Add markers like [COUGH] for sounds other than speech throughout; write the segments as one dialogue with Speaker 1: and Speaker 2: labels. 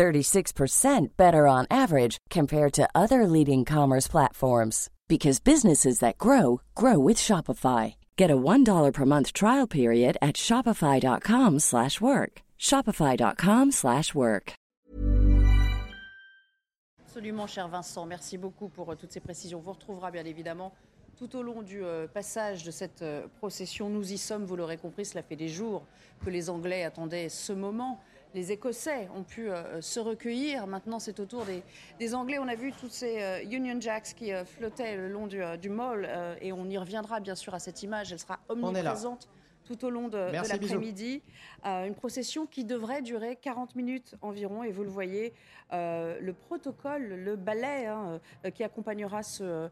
Speaker 1: 36% better on average compared to other leading commerce platforms because businesses that grow grow with Shopify. Get a $1 per month trial period at shopify.com/work. shopify.com/work.
Speaker 2: Absolument, cher Vincent. Merci beaucoup pour euh, toutes ces précisions. Vous retrouvera bien évidemment tout au long du euh, passage de cette euh, procession. Nous y sommes, vous l'aurez compris, cela fait des jours que les Anglais attendaient ce moment les Écossais ont pu euh, se recueillir. Maintenant, c'est au tour des, Anglais. On a vu tous ces euh, Union Jacks qui euh, flottaient le long du, du mall et on y reviendra bien sûr à cette image. Elle sera omniprésente tout au long de, l'après-midi. une procession qui devrait durer 40 minutes environ. Et vous le voyez, le protocole, le ballet hein, qui accompagnera ce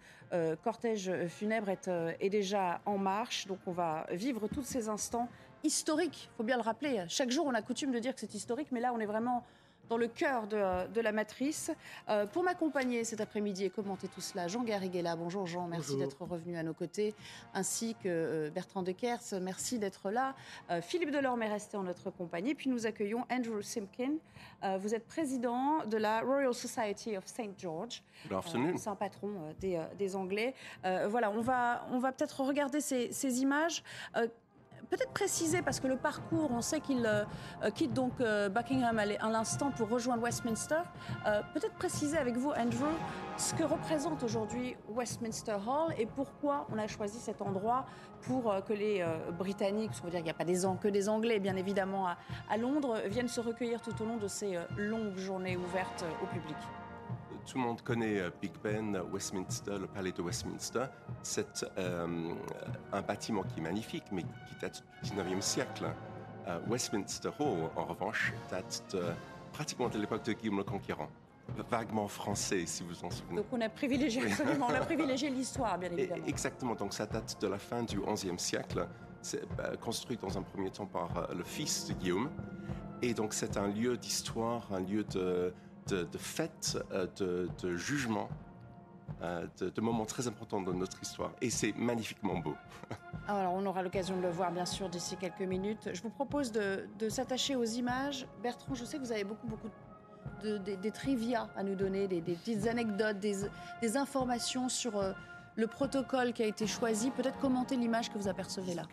Speaker 2: cortège funèbre est, est, déjà en marche. Donc on va vivre tous ces instants historique, il faut bien le rappeler. Chaque jour, on a coutume de dire que c'est historique, mais là, on est vraiment dans le cœur de, la matrice. Euh, pour m'accompagner cet après-midi et commenter tout cela, Jean Garriguella. Bonjour Jean, merci d'être revenu à nos côtés, ainsi que euh, Bertrand Deckers, merci d'être là. Euh, Philippe Delorme est resté en notre compagnie. Puis nous accueillons Andrew Simpkin. vous êtes président de la Royal Society of St. George. C'est un patron des, Anglais. voilà, on va, on va peut-être regarder ces, ces images peut-être préciser, parce que le parcours, on sait qu'il euh, euh, quitte donc euh, Buckingham à l'instant pour rejoindre Westminster. peut-être préciser avec vous, Andrew, ce que représente aujourd'hui Westminster Hall et pourquoi on a choisi cet endroit pour que les Britanniques, dire qu'il n'y a pas des, que des Anglais, bien évidemment, à Londres, viennent se recueillir tout au long de ces longues journées ouvertes au public
Speaker 3: tout le monde connaît euh, Big Ben, Westminster, le palais de Westminster. C'est euh, un bâtiment qui est magnifique, mais qui date du 19e siècle. Euh, Westminster Hall, en revanche, date pratiquement de l'époque de Guillaume le Conquérant. Vaguement français, si vous en souvenez.
Speaker 2: Donc on a privilégié absolument, on a privilégié l'histoire, bien évidemment.
Speaker 3: exactement, donc ça date de la fin du XIe siècle. C'est construit dans un premier temps par le fils de Guillaume. Et donc c'est un lieu d'histoire, un lieu de, de, fêtes, euh, de, jugements, euh, de, moments très importants dans notre histoire. Et c'est magnifiquement beau.
Speaker 2: Alors, on aura l'occasion de le voir, bien sûr, d'ici quelques minutes. Je vous propose de, s'attacher aux images. Bertrand, je sais que vous avez beaucoup, beaucoup de, des, trivia à nous donner, des, petites anecdotes, des, informations sur... Euh, le protocole qui a été choisi. Peut-être commenter l'image que vous apercevez là.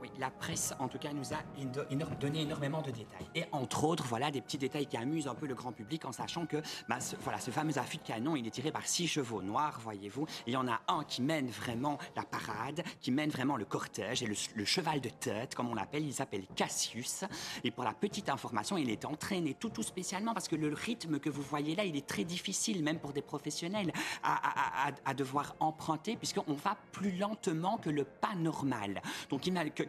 Speaker 4: oui, la presse, en tout cas, nous a donné énormément de détails. Et entre autres, voilà des petits détails qui amusent un peu le grand public en sachant que bah, ce, voilà, ce fameux affût de canon, il est tiré par six chevaux noirs, voyez-vous. Il y en a un qui mène vraiment la parade, qui mène vraiment le cortège, et le, cheval de tête, comme on l'appelle, il s'appelle Cassius. Et pour la petite information, il est entraîné tout, tout spécialement parce que le rythme que vous voyez là, il est très difficile, même pour des professionnels, à devoir emprunter puisqu'on va plus lentement que le pas normal, donc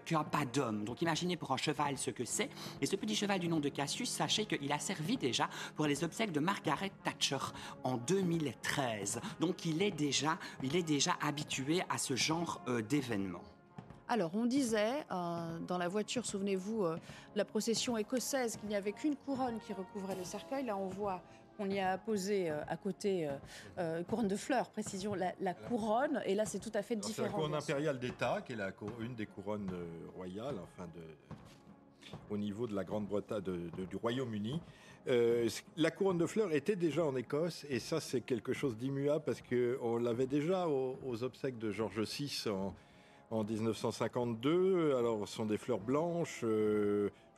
Speaker 4: qu'un pas d'homme. Donc imaginez pour un cheval ce que c'est. Et ce petit cheval du nom de Cassius, sachez qu'il a servi déjà pour les obsèques de Margaret Thatcher en 2013. Donc il est déjà, il est déjà habitué à ce genre euh, d'événements.
Speaker 2: Alors, on disait euh, dans la voiture, souvenez-vous, euh, la procession écossaise, qu'il n'y avait qu'une couronne qui recouvrait le cercueil. Là, on voit on y a posé euh, à côté euh, euh, couronne de fleurs, précision, la, couronne. Et là, c'est tout à fait différent.
Speaker 5: C'est la couronne impériale d'État, qui est la, une des couronnes royales, enfin de, au niveau de la Grande-Bretagne, du Royaume-Uni. la couronne de fleurs était déjà en Écosse, et ça, c'est quelque chose d'immuable parce qu'on l'avait déjà aux, obsèques de George VI en, en 1952. Alors, ce sont des fleurs blanches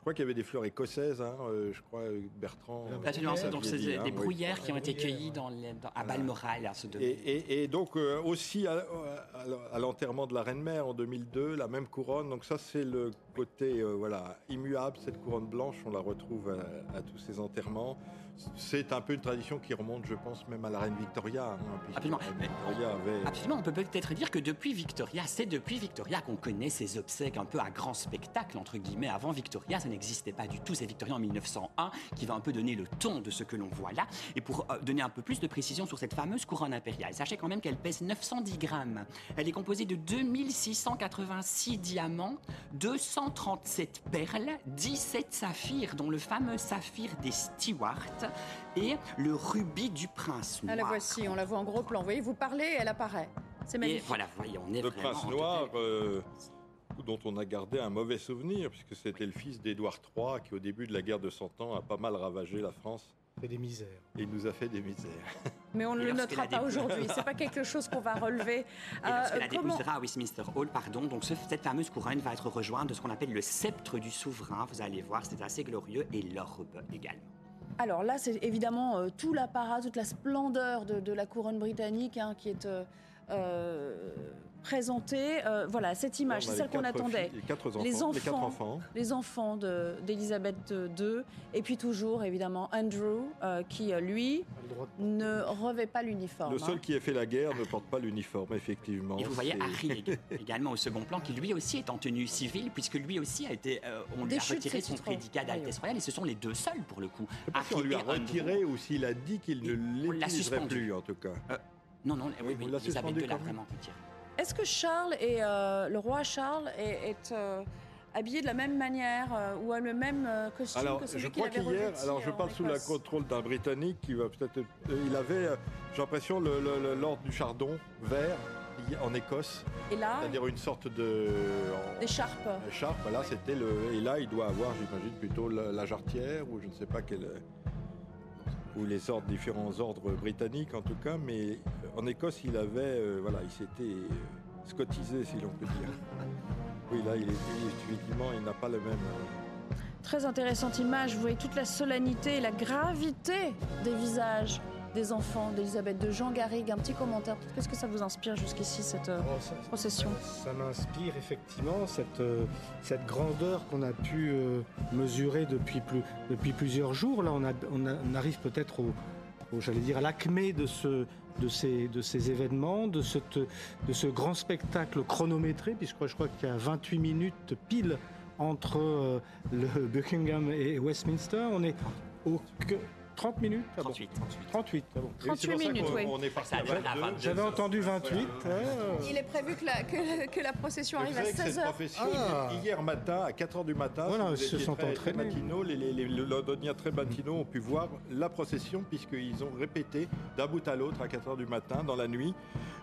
Speaker 5: crois qu'il y avait des fleurs écossaises, hein, euh, je crois, Bertrand.
Speaker 4: Absolument, donc c'est des, hein, bruyères qui ont été cueillies dans à Balmoral.
Speaker 5: et, et, donc aussi à, l'enterrement de la Reine-Mère en 2002, la même couronne. Donc ça, c'est le côté euh, voilà, immuable, cette couronne blanche, on la retrouve à, à tous ces enterrements. C'est un peu une tradition qui remonte, je pense, même à la reine Victoria. hein,
Speaker 4: Absolument.
Speaker 5: la reine Victoria avait-
Speaker 4: Absolument, on peut peut-être dire que depuis Victoria, c'est depuis Victoria qu'on connaît ces obsèques un peu à grand spectacle, entre guillemets. Avant Victoria, ça n'existait pas du tout. C'est Victoria en 1901 qui va un peu donner le ton de ce que l'on voit là. Et pour euh, donner un peu plus de précision sur cette fameuse couronne impériale, sachez quand même qu'elle pèse 910 grammes. Elle est composée de 2686 diamants, 237 perles, 17 saphirs, dont le fameux saphir des Stewarts et le rubis du prince
Speaker 2: Ah,
Speaker 4: noir.
Speaker 2: la voici, on la voit en gros plan. Vous voyez, vous parlez, elle apparaît. C'est
Speaker 4: Et
Speaker 2: magnifique.
Speaker 4: voilà, voyez, on est
Speaker 5: Le prince
Speaker 4: en
Speaker 5: noir, euh, dont on a gardé un mauvais souvenir, puisque c'était le fils d'Édouard III, qui au début de la guerre de Cent Ans a pas mal ravagé la France
Speaker 6: fait des misères.
Speaker 5: et il nous a fait des misères. [LAUGHS]
Speaker 2: Mais on ne
Speaker 4: Et
Speaker 2: le
Speaker 4: lorsque
Speaker 2: notera
Speaker 4: la
Speaker 2: pas aujourd'hui. C'est pas quelque chose qu'on va relever. [LAUGHS]
Speaker 4: Et
Speaker 2: Euh,
Speaker 4: lorsqu'elle
Speaker 2: comment-
Speaker 4: déposera à Westminster Hall, pardon, donc ce- cette fameuse couronne va être rejointe de ce qu'on appelle le sceptre du souverain. Vous allez voir, c'est assez glorieux, et l'orbe également.
Speaker 2: Alors là, c'est évidemment euh, tout l'apparat, toute la splendeur de, la couronne britannique hein, qui est euh, présentée. Euh, voilà, cette image,
Speaker 5: a
Speaker 2: c'est
Speaker 5: les
Speaker 2: celle qu'on attendait.
Speaker 5: filles- Les quatre enfants.
Speaker 2: Les
Speaker 5: Les quatre
Speaker 2: enfants.
Speaker 5: enfants.
Speaker 2: Les enfants de- d'Elisabeth II, et puis toujours évidemment Andrew, euh, qui euh, lui ne revêt pas l'uniforme.
Speaker 5: Le seul
Speaker 2: hein.
Speaker 5: qui ait fait la guerre ne porte pas l'uniforme, effectivement.
Speaker 4: Et vous voyez Harry [LAUGHS] ég- également au second plan, qui lui aussi est en tenue civile, puisque lui aussi a été, euh, on lui a retiré son prédicat d'Altesse Royale, et ce sont les deux seuls pour le coup.
Speaker 5: Si on
Speaker 4: Harry
Speaker 5: lui a
Speaker 4: Andrew.
Speaker 5: retiré ou s'il a dit qu'il ne l'utiliserait plus, en tout cas.
Speaker 4: Non, non, oui, oui, Elisabeth II l'a vraiment retiré.
Speaker 2: Est-ce que Charles et euh, le roi Charles est, est, euh, habillé de la même manière euh, ou a le même costume
Speaker 5: Alors,
Speaker 2: que celui
Speaker 5: je crois qu'hier, alors je parle sous le contrôle d'un Britannique qui va peut-être. il avait, j'ai l'impression, l'ordre du chardon vert en Écosse,
Speaker 2: Et là,
Speaker 5: c'est-à-dire une sorte de.
Speaker 2: d'écharpe.
Speaker 5: Écharpe, voilà, c'était le. Et là, il doit avoir, j'imagine, plutôt la, la jarretière, ou je ne sais pas quel. Ou les ordres, différents ordres britanniques en tout cas, mais euh, en Écosse, il avait. euh, voilà, il s'était euh, scotisé, si l'on peut dire. [LAUGHS] Oui, là, il est, il- effectivement, il n'a pas le même. euh,
Speaker 2: Très intéressante image. Vous voyez toute la solennité et la gravité des visages des enfants d'Elisabeth de Jean Garrigue. Un petit commentaire. Qu'est-ce que ça vous inspire jusqu'ici cette euh,
Speaker 6: Oh, ça-
Speaker 2: procession?
Speaker 6: Ça m'inspire effectivement cette, euh, cette grandeur qu'on a pu euh, mesurer depuis, plus, depuis plusieurs jours. Là, on, a, on, a- on arrive peut-être au, au- j'allais dire, à l'acmé de, ce, de, ces, de ces événements, de, cette, de ce grand spectacle chronométré, puisque je crois qu'il y a 28 minutes pile entre le Buckingham et Westminster. On est au 30 minutes ah bon.
Speaker 4: 38, 38.
Speaker 6: 38, ah bon.
Speaker 5: oui, c'est
Speaker 2: 38
Speaker 5: pour ça
Speaker 2: minutes, oui.
Speaker 5: On est parti
Speaker 4: Ça
Speaker 5: à
Speaker 4: donne à
Speaker 5: 22.
Speaker 4: 22.
Speaker 6: J'avais entendu 28. ah.
Speaker 2: Il est prévu que la, que, que la procession arrive à
Speaker 5: savez que cette
Speaker 2: 16h.
Speaker 5: profession,
Speaker 6: Ah.
Speaker 5: hier matin, à 4h du matin,
Speaker 6: Voilà, ils se sont
Speaker 5: très, très
Speaker 6: entraînés.
Speaker 5: matinaux, les, les, les- les Londoniens très matinaux ont pu voir la procession, puisqu'ils ont répété d'un bout à l'autre à 4h du matin, dans la nuit,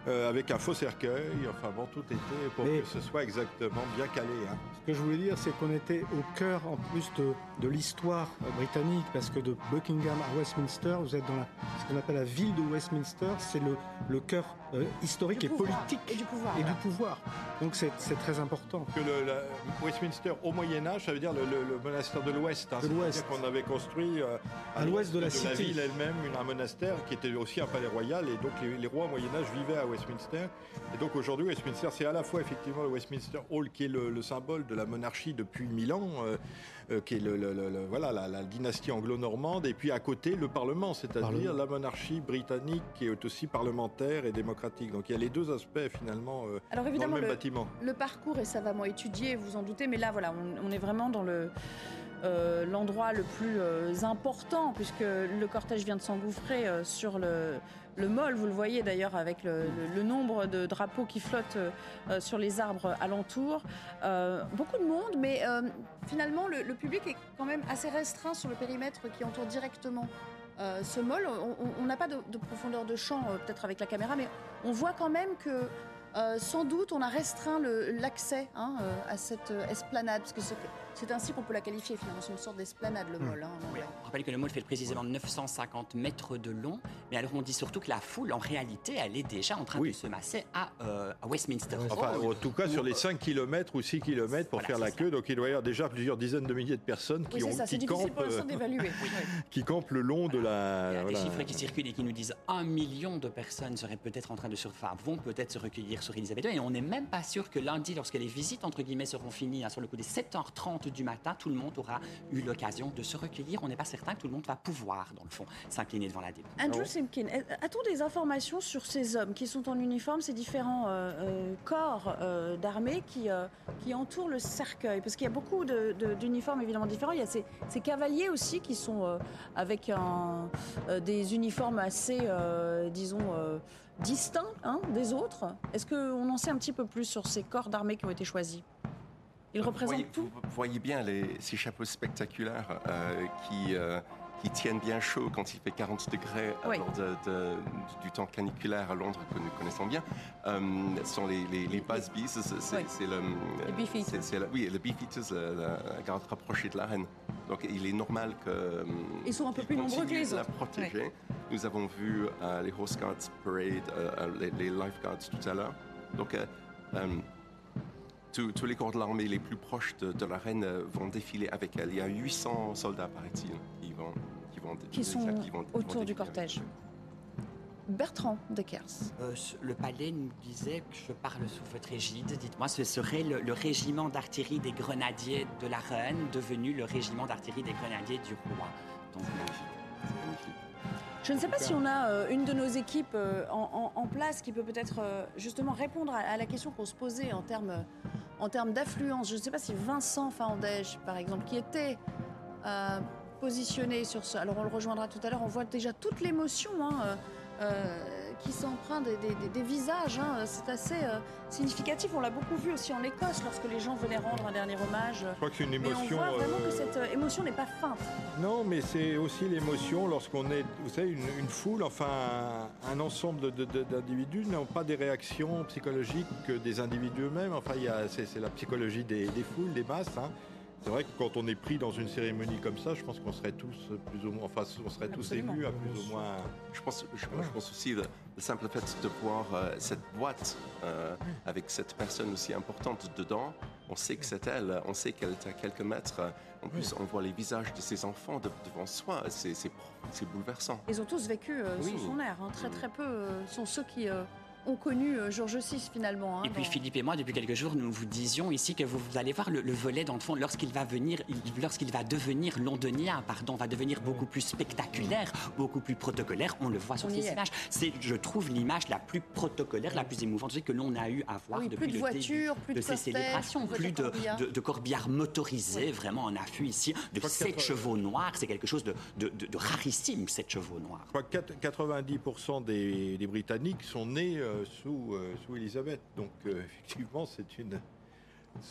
Speaker 5: euh, avec un faux cercueil. Enfin bon, tout était pour
Speaker 6: Mais-
Speaker 5: que ce soit exactement bien calé. hein.
Speaker 6: Ce que je voulais dire, c'est qu'on était au cœur, en plus de, de l'histoire euh, britannique, parce que de Buckingham à Westminster, vous êtes dans la, ce qu'on appelle la ville de Westminster, c'est le, le cœur euh, historique
Speaker 2: Du
Speaker 6: et
Speaker 2: pouvoir.
Speaker 6: politique
Speaker 2: Et du pouvoir.
Speaker 6: et du pouvoir. Donc c'est c'est très important.
Speaker 5: Que le, la- Westminster, au Moyen-Âge, ça veut dire le, le- le monastère de l'Ouest. hein.
Speaker 6: De l'Ouest.
Speaker 5: C'est-à-dire qu'on avait construit euh,
Speaker 6: À l'ouest de la cité.
Speaker 5: ville elle-même une- un monastère qui était aussi un palais royal. Et donc les, les rois au Moyen-Âge vivaient à Westminster. Et donc aujourd'hui, Westminster, c'est à la fois effectivement le Westminster Hall qui est le, le symbole de la monarchie depuis mille ans. euh, qui est le, le- le- le- voilà, la, la dynastie anglo-normande, et puis à côté le Parlement, c'est-à-dire la monarchie britannique qui est aussi parlementaire et démocratique. Donc il y a les deux aspects finalement euh,
Speaker 2: Alors
Speaker 5: dans le
Speaker 2: évidemment,
Speaker 5: même
Speaker 2: le,
Speaker 5: bâtiment.
Speaker 2: le parcours est savamment étudié, vous en doutez, mais là, voilà, on, on est vraiment dans le euh, l'endroit le plus euh, important, puisque le cortège vient de s'engouffrer euh, sur le, le mol. Vous le voyez d'ailleurs avec le, nombre de drapeaux qui flottent euh, sur les arbres alentours. Euh, beaucoup de monde, mais euh, finalement, le, public est quand même assez restreint sur le périmètre qui entoure directement. ce mol, On- n'a pas de, de profondeur de champ, peut-être avec la caméra, mais on voit quand même que sans doute, on a restreint l'accès hein, à cette esplanade, C'est ainsi qu'on peut la qualifier finalement, c'est une sorte d'esplanade le mall. Hein,
Speaker 4: Oui, on rappelle que le mall fait précisément 950 mètres de long, mais alors on dit surtout que la foule, en réalité, elle est déjà en train
Speaker 5: Oui.
Speaker 4: de se masser à, euh, à Westminster.
Speaker 5: Enfin,
Speaker 4: Hall.
Speaker 5: en tout cas, sur les 5 km ou 6 km pour
Speaker 4: Voilà,
Speaker 5: faire la queue, donc il doit y avoir déjà plusieurs dizaines de milliers de personnes qui,
Speaker 2: Oui,
Speaker 5: ont,
Speaker 2: ça,
Speaker 5: qui, campent, euh, [LAUGHS] qui campent le long de
Speaker 4: Il y
Speaker 5: la.
Speaker 4: a des
Speaker 5: voilà.
Speaker 4: chiffres qui circulent et qui nous disent un million de personnes seraient peut-être en train de se, enfin, vont peut-être se recueillir sur Elisabeth II. Et on n'est même pas sûr que lundi, lorsque les visites entre guillemets seront finies, hein, sur le coup des 7h30 du matin, tout le monde aura eu l'occasion de se recueillir. On n'est pas certain que tout le monde va pouvoir, dans le fond, s'incliner devant la dépouille.
Speaker 2: Andrew Simkin, a-t-on des informations sur ces hommes qui sont en uniforme, ces différents euh, euh, corps euh, d'armée qui, euh, qui entourent le cercueil? Parce qu'il y a beaucoup d'uniformes évidemment différents. Il y a ces, ces cavaliers aussi qui sont euh, avec un- euh, des uniformes assez, euh, disons, euh, distincts hein, des autres. Est-ce qu'on en sait un petit peu plus sur ces corps d'armée qui ont été choisis?
Speaker 3: Vous voyez,
Speaker 2: tout
Speaker 3: vous- vous voyez bien les, ces chapeaux spectaculaires euh, qui, euh, qui tiennent bien chaud quand il fait 40 degrés
Speaker 2: Oui.
Speaker 3: lors de- de- du temps caniculaire à Londres que nous connaissons bien. Euh, ce sont les, les, les c'est
Speaker 2: Oui.
Speaker 3: le...
Speaker 2: Les Beefeaters.
Speaker 3: Oui, les Beefeaters, la, garde rapprochée de la reine. Donc il est normal que...
Speaker 2: Ils sont un peu plus nombreux que les
Speaker 3: de la
Speaker 2: autres.
Speaker 3: protéger. Nous avons vu les Horse Guards Parade, les, les Lifeguards tout à l'heure. Donc tous, tous les corps de l'armée les plus proches de, de la reine euh, vont défiler avec elle. Il y a 800 soldats, paraît-il, qui vont, qui vont,
Speaker 2: qui sont
Speaker 3: qui vont- qui vont
Speaker 2: autour du
Speaker 3: défiler
Speaker 2: cortège. Bertrand Deckers.
Speaker 4: Euh, le palais nous disait que je parle sous votre égide. Dites-moi, ce serait le, le régiment d'artillerie des grenadiers de la reine devenu le régiment d'artillerie des grenadiers du roi. Donc,
Speaker 3: C'est magnifique.
Speaker 2: Je ne sais pas si on a euh, une de nos équipes euh, en, place qui peut peut-être euh, justement répondre à, la question qu'on se posait en termes en d'affluence. Je ne sais pas si Vincent Fandège, par exemple, qui était positionné sur ce. Alors on le rejoindra tout à l'heure. On voit déjà toute l'émotion hein, qui s'emprunte des, des- des- des visages. hein. C'est assez euh, significatif. On l'a beaucoup vu aussi en Écosse lorsque les gens venaient rendre un dernier hommage.
Speaker 5: Je crois que c'est une
Speaker 2: Mais on
Speaker 5: émotion.
Speaker 2: voit vraiment
Speaker 5: euh,
Speaker 2: que cette euh, émotion n'est pas feinte.
Speaker 5: Non, mais c'est aussi l'émotion lorsqu'on est, vous savez, une, une foule, enfin un, un ensemble d'individus n'ont pas des réactions psychologiques que des individus eux-mêmes. Enfin, y c'est c'est la psychologie des, des foules, des masses. hein. C'est vrai que quand on est pris dans une cérémonie comme ça, je pense qu'on serait tous plus ou moins, enfin, on serait tous
Speaker 2: Absolument.
Speaker 5: émus à plus ou moins.
Speaker 3: Je pense, je, je pense aussi le, le simple fait de voir euh, cette boîte euh, avec cette personne aussi importante dedans. On sait que c'est elle, on sait qu'elle est à quelques mètres. En plus, on voit les visages de ses enfants de- devant soi. C'est bouleversant.
Speaker 2: Ils ont tous vécu euh,
Speaker 3: Oui.
Speaker 2: sous son air. hein. Très très peu euh, sont ceux qui euh, ont connu euh, Georges VI finalement. hein,
Speaker 4: Et puis
Speaker 2: dans-
Speaker 4: Philippe et moi, depuis quelques jours, nous vous disions ici que vous, vous allez voir le, le volet dans le fond lorsqu'il va venir, il- lorsqu'il va devenir londonien, pardon, va devenir beaucoup plus spectaculaire, beaucoup plus protocolaire. On le voit sur
Speaker 2: On
Speaker 4: ces images. C'est, je trouve, l'image la plus protocolaire, la plus émouvante que l'on a eu à voir
Speaker 2: Oui,
Speaker 4: depuis
Speaker 2: plus de
Speaker 4: le
Speaker 2: voitures,
Speaker 4: début
Speaker 2: plus de
Speaker 4: ces célébrations,
Speaker 2: plus de
Speaker 4: plus de, de, corbillards motorisés, vraiment en affût ici, de sept chevaux noirs. C'est quelque chose de, de, de- de rarissime, sept chevaux noirs.
Speaker 5: Je crois que quatre- 90% des, des Britanniques sont nés euh, sous, euh, sous Elisabeth. Donc, euh, [LAUGHS] effectivement, c'est une.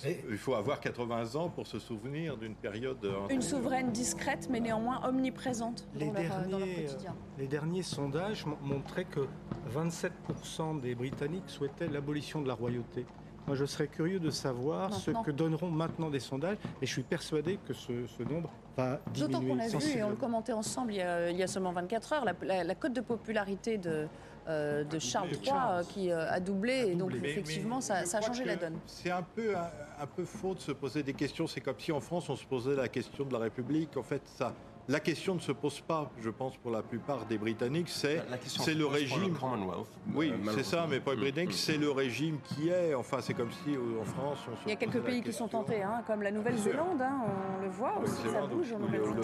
Speaker 6: Et-
Speaker 5: Il faut avoir 80 ans pour se souvenir d'une période. euh,
Speaker 2: Une souveraine discrète mais néanmoins omniprésente
Speaker 6: Les
Speaker 2: dans, leur, euh, dans leur
Speaker 6: derniers,
Speaker 2: quotidien.
Speaker 6: Les derniers sondages mon- montraient que 27% des Britanniques souhaitaient l'abolition de la royauté. Moi, je serais curieux de savoir
Speaker 2: Maintenant.
Speaker 6: ce que donneront maintenant des sondages, et je suis persuadé que ce, ce nombre va
Speaker 2: D'autant
Speaker 6: diminuer
Speaker 2: qu'on a vu, et on le commentait ensemble il y a, il y a seulement 24 heures, la, la- la cote de popularité de, euh, de Charles III
Speaker 6: Charles.
Speaker 2: euh, qui euh, a doublé, et donc
Speaker 6: doublé.
Speaker 2: Effectivement
Speaker 5: mais
Speaker 2: ça, a changé la donne.
Speaker 5: C'est un peu, un, un peu faux de se poser des questions. C'est comme si en France on se posait la question de la République. En fait, ça, la question ne se pose pas, je pense, pour la plupart des Britanniques. C'est c'est le régime.
Speaker 3: Commonwealth,
Speaker 5: Oui, c'est ça, mais pour les Britanniques,
Speaker 3: mm.
Speaker 5: c'est le régime qui est. Enfin, c'est comme si en France, on se
Speaker 2: Il y a quelques pays qui sont
Speaker 5: question.
Speaker 2: tentés, hein, comme la Nouvelle-Zélande, hein, on le voit aussi, ça bouge en Nouvelle-Zélande.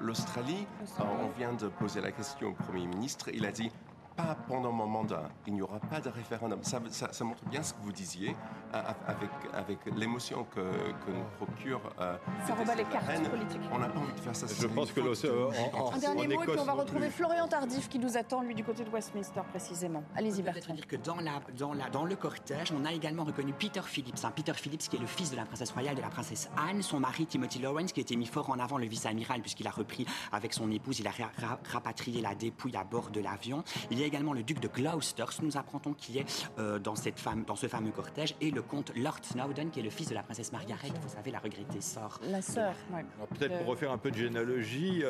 Speaker 5: L'Australie.
Speaker 3: on vient de poser la question au Premier ministre. Il a dit pas pendant mon mandat. Il n'y aura pas de référendum. Ça, ça- ça montre bien ce que vous disiez, euh, avec, avec l'émotion que, que nous procure. euh,
Speaker 2: Ça rebat les cartes
Speaker 3: reine.
Speaker 2: politiques.
Speaker 3: On n'a pas envie de faire ça.
Speaker 5: Je pense que en-
Speaker 2: Un dernier
Speaker 5: en
Speaker 2: mot, et puis on va retrouver
Speaker 5: plus.
Speaker 2: Florian Tardif qui nous attend, lui, du côté de Westminster précisément. Allez-y, Bertrand.
Speaker 4: dire que dans, la, dans, la, dans le cortège, on a également reconnu Peter Phillips. hein. Peter Phillips, qui est le fils de la princesse royale et de la princesse Anne, son mari Timothy Lawrence, qui a été mis fort en avant, le vice-amiral, puisqu'il a repris avec son épouse, il a ra- ra- rapatrié la dépouille à bord de l'avion. Il y a y a également le duc de Gloucester, nous apprendons qui est dans, cette femme, dans ce fameux cortège, et le comte Lord Snowdon, qui est le fils de la princesse Margaret, vous savez, la regrettée sœur.
Speaker 2: La sœur,
Speaker 5: Peut-être pour refaire un peu de généalogie,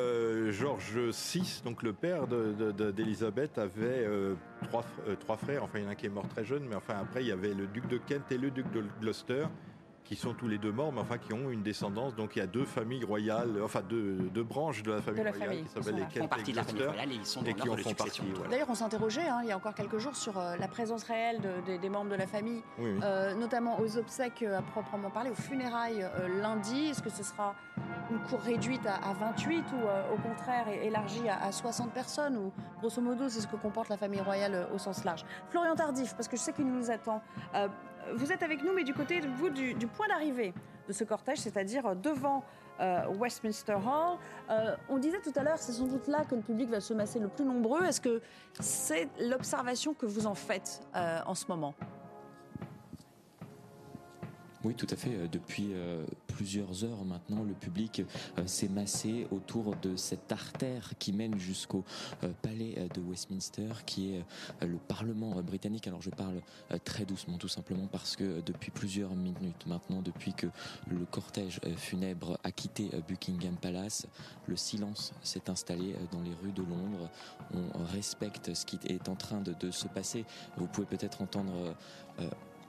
Speaker 5: Georges VI, donc le père d'Elisabeth, avait trois, trois frères, enfin il y en a un qui est mort très jeune, mais enfin après il y avait le duc de Kent et le duc de Gloucester qui sont tous les deux morts, mais enfin qui ont une descendance. Donc il y a deux familles royales, enfin deux, deux branches de la famille royale qui s'appellent les Kent et Gloucester, et, qui en font partie.
Speaker 2: D'ailleurs, on s'interrogeait hein, il y a encore quelques jours sur euh, la présence réelle des membres de la famille, euh, notamment aux obsèques euh, à proprement parler, aux funérailles lundi. Est-ce que ce sera une cour réduite à, 28 ou au contraire élargie à, 60 personnes ou grosso modo c'est ce que comporte la famille royale au sens large? Florian Tardif, parce que je sais qu'il nous attend vous êtes avec nous, mais du côté vous, du, point d'arrivée de ce cortège, c'est-à-dire devant euh, Westminster Hall. Euh, on disait tout à l'heure, c'est sans doute là que le public va se masser le plus nombreux. Est-ce que c'est l'observation que vous en faites euh, en ce moment?
Speaker 7: Oui, tout à fait. Euh, depuis euh, plusieurs heures maintenant, le public euh, s'est massé autour de cette artère qui mène jusqu'au palais de Westminster, qui est le Parlement britannique. Alors je parle très doucement, tout simplement parce que depuis plusieurs minutes maintenant, depuis que le cortège funèbre a quitté Buckingham Palace, le silence s'est installé dans les rues de Londres. On respecte ce qui est en train de, de se passer. Vous pouvez peut-être entendre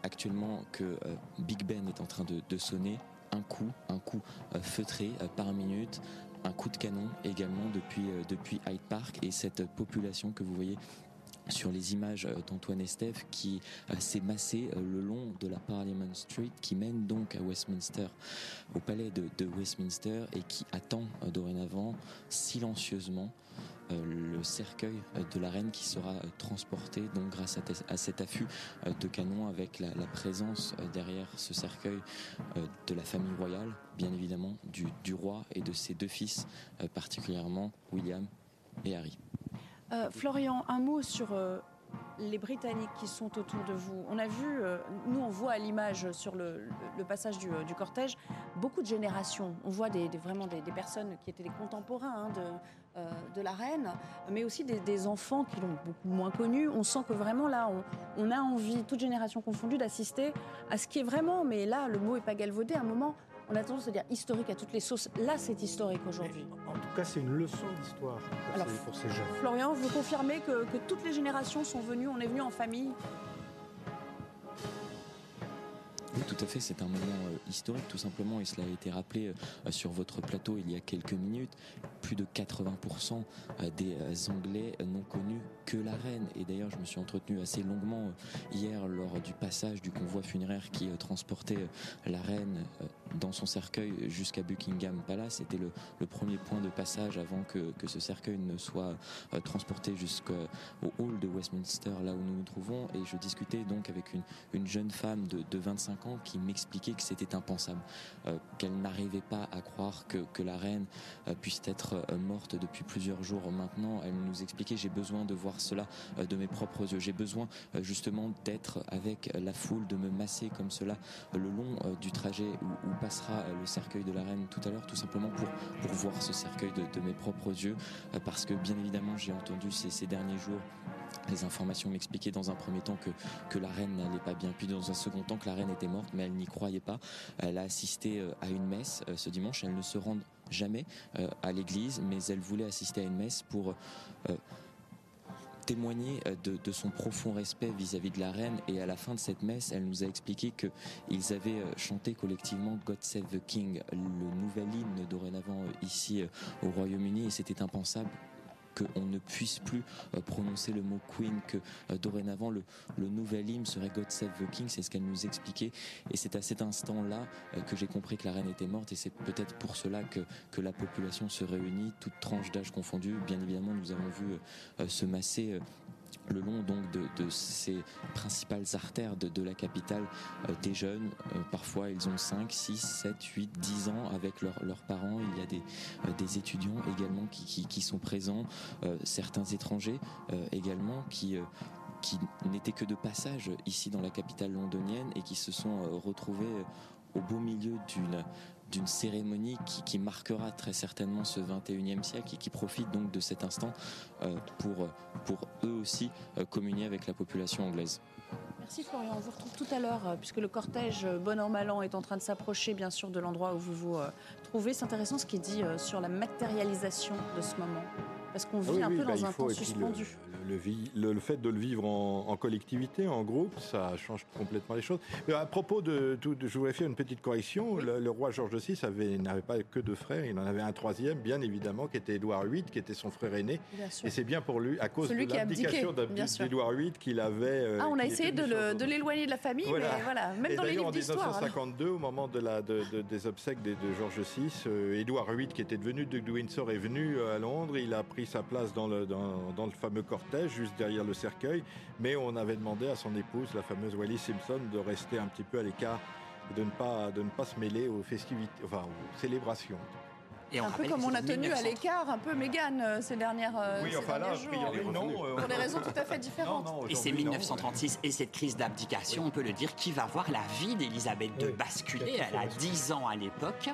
Speaker 7: actuellement que euh, Big Ben est en train de, sonner un coup, un coup euh, feutré euh, par minute, un coup de canon également depuis, depuis Hyde Park et cette population que vous voyez sur les images d'Antoine Estève qui s'est massé le long de la Parliament Street qui mène donc à Westminster, au palais de, Westminster et qui attend dorénavant silencieusement le cercueil euh, de la reine qui sera euh, transporté donc grâce à, cet affût de canon avec la, présence derrière ce cercueil de la famille royale, bien évidemment du, du roi et de ses deux fils, particulièrement William et Harry.
Speaker 2: Florian, un mot sur les Britanniques qui sont autour de vous. On a vu, euh, nous on voit à l'image sur le, passage euh, du, cortège, beaucoup de générations. On voit vraiment des, personnes qui étaient des contemporains hein, de, euh, de, la reine, mais aussi des, enfants qui l'ont beaucoup moins connue. On sent que vraiment là, on, a envie, toute génération confondue, d'assister à ce qui est vraiment, mais là le mot est pas galvaudé, un moment on a tendance à dire historique à toutes les sauces. Là, c'est historique aujourd'hui.
Speaker 6: En tout cas, c'est une leçon d'histoire pour, ces jeunes.
Speaker 2: Florian, vous confirmez que, que toutes les générations sont venues, on est venu en famille?
Speaker 7: Oui, tout à fait. C'est un moment euh, historique, tout simplement, et cela a été rappelé euh, sur votre plateau il y a quelques minutes. Plus de 80% euh, des Anglais n'ont connu que la reine. Et d'ailleurs, je me suis entretenu assez longuement hier lors du passage du convoi funéraire qui transportait la reine dans son cercueil jusqu'à Buckingham Palace. C'était le, premier point de passage avant que, ce cercueil ne soit transporté jusqu'au hall de Westminster, là où nous nous trouvons. Et je discutais donc avec une, jeune femme de, de 25 ans qui m'expliquait que c'était impensable, euh, qu'elle n'arrivait pas à croire que, que la reine euh, puisse être euh, morte depuis plusieurs jours maintenant. Elle nous expliquait j'ai besoin de voir cela de mes propres yeux, j'ai besoin justement d'être avec la foule, de me masser comme cela le long du trajet où, passera le cercueil de la reine tout à l'heure, tout simplement pour, pour voir ce cercueil de, mes propres yeux, parce que bien évidemment j'ai entendu ces, derniers jours les informations m'expliquaient dans un premier temps que, que la reine n'allait pas bien, puis dans un second temps que la reine était morte, mais elle n'y croyait pas. Elle a assisté euh, à une messe euh, ce dimanche. Elle ne se rend jamais euh, à l'église, mais elle voulait assister à une messe pour témoigner de, son profond respect vis-à-vis de la reine. Et à la fin de cette messe, elle nous a expliqué qu'ils avaient chanté collectivement God Save the King, le nouvel hymne dorénavant ici au Royaume-Uni. Et c'était impensable qu'on ne puisse plus euh, prononcer le mot Queen, que euh, dorénavant le, nouvel hymne serait God Save the King, c'est ce qu'elle nous expliquait. Et c'est à cet instant-là euh, que j'ai compris que la reine était morte et c'est peut-être pour cela que, que la population se réunit, toute tranche d'âge confondue. Bien évidemment, nous avons vu se masser le long donc de, ces principales artères de, la capitale des jeunes. parfois ils ont 5, 6, 7, 8, 10 ans avec leurs parents. Il y a des, des étudiants également qui, sont présents, certains étrangers également qui n'étaient que de passage ici dans la capitale londonienne et qui se sont retrouvés au beau milieu d'une d'une cérémonie qui, qui, marquera très certainement ce 21e siècle et qui profite donc de cet instant pour, pour eux aussi communier avec la population anglaise.
Speaker 2: Merci Florian, on vous retrouve tout à l'heure puisque le cortège Bon An Mal An est en train de s'approcher bien sûr de l'endroit où vous vous trouvez. C'est intéressant ce qui est dit sur la matérialisation de ce moment parce qu'on vit un peu dans un temps suspendu
Speaker 5: le, fait de le vivre en, collectivité, en groupe, ça change complètement les choses. Mais à propos de tout, je voulais faire une petite correction. Le, roi George VI n'avait pas que deux frères, il en avait un troisième, bien évidemment, qui était Édouard VIII, qui était son frère aîné. Et c'est bien pour lui, à cause de l'abdication d'Édouard VIII, qu'il avait.
Speaker 2: Euh, ah, on a essayé de l'éloigner de, la famille, mais voilà, même dans les livres
Speaker 5: d'histoire. En 1952, au moment de la, des obsèques de, George VI, euh, Édouard VIII, qui était devenu duc de Windsor, est venu euh, à Londres. Il a pris sa place dans le, dans, dans le fameux cortège juste derrière le cercueil, mais on avait demandé à son épouse, la fameuse Wallis Simpson, de rester un petit peu à l'écart de ne pas, de ne pas se mêler aux festivités, enfin aux célébrations
Speaker 2: un peu comme on a tenu à l'écart un peu Mégane euh, ces dernières euh, Oui, enfin là, jours, non, euh, pour des [LAUGHS] raisons tout à fait différentes.
Speaker 4: et c'est 1936 et cette crise d'abdication, on peut le dire, qui va voir la vie d'Elisabeth II basculer. Elle a 10 ans à l'époque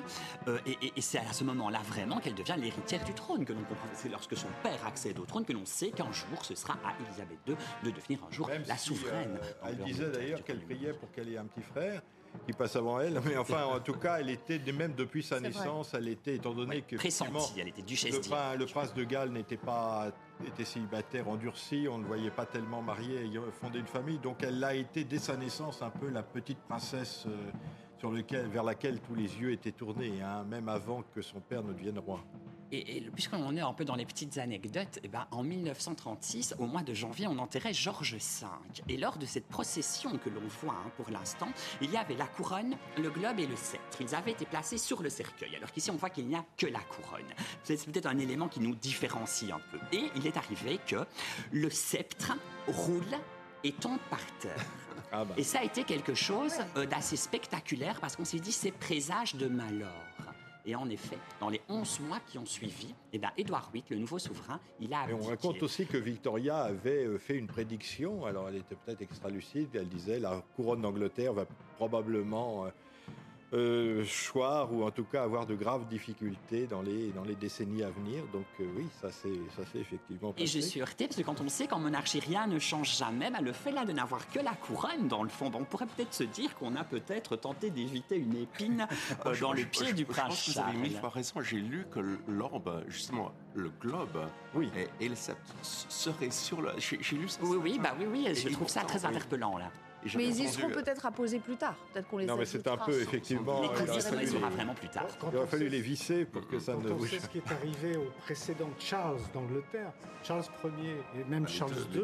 Speaker 4: et, c'est à ce moment-là vraiment qu'elle devient l'héritière du trône que l'on comprend. C'est lorsque son père accède au trône que l'on sait qu'un jour ce sera à Elisabeth II de devenir un jour la souveraine.
Speaker 5: elle disait d'ailleurs qu'elle priait pour qu'elle ait un petit frère qui passe avant elle. Mais enfin, en tout cas, elle était, même depuis sa naissance, elle était, étant donné que.
Speaker 4: Pressentie, elle était duchesse.
Speaker 5: Le, le prince de Galles n'était pas était célibataire, endurci, on ne voyait pas tellement mariée, fondé une famille. Donc elle a été, dès sa naissance, un peu la petite princesse euh, sur lequel, vers laquelle tous les yeux étaient tournés, hein, même avant que son père ne devienne roi.
Speaker 4: Et, puisqu'on est un peu dans les petites anecdotes, et eh ben, en 1936, au mois de janvier, on enterrait Georges V. Et lors de cette procession que l'on voit hein, pour l'instant, il y avait la couronne, le globe et le sceptre. Ils avaient été placés sur le cercueil, alors qu'ici on voit qu'il n'y a que la couronne. C'est peut-être un élément qui nous différencie un peu. Et il est arrivé que le sceptre roule et tombe par terre. [LAUGHS] Ah bah. Et ça a été quelque chose euh, d'assez spectaculaire parce qu'on s'est dit c'est présage de malheur. Et en effet, dans les 11 mois qui ont suivi, eh ben, Édouard VIII, le nouveau souverain, il a abdiqué.
Speaker 5: Et on raconte aussi que Victoria avait euh, fait une prédiction, alors elle était peut-être extra lucide, elle disait la couronne d'Angleterre va probablement euh, choir ou en tout cas avoir de graves difficultés dans les, dans les décennies à venir. Donc euh, oui, ça c'est effectivement passé.
Speaker 4: Et je suis heurté parce que quand on sait qu'en monarchie rien ne change jamais, bah, le fait là de n'avoir que la couronne dans le fond, bah, on pourrait peut-être se dire qu'on a peut-être tenté d'éviter une épine [LAUGHS] euh, dans le pied du prince
Speaker 3: pense que vous avez mille fois raison. J'ai lu que l'orbe, justement, le globe oui. et, le sceptre seraient sur le... J'ai lu ça.
Speaker 4: Oui, oui, bah oui, oui, je trouve ça très interpellant là.
Speaker 2: Mais ils y seront peut-être à poser plus tard. Peut-être qu'on les
Speaker 5: Non, mais c'est un peu effectivement.
Speaker 4: Les il, sera vraiment plus tard.
Speaker 5: il aurait fallu les visser pour que ça
Speaker 6: ne
Speaker 5: bouge.
Speaker 6: C'est ce qui est arrivé au précédent Charles d'Angleterre, Charles Ier et même bah, Charles II.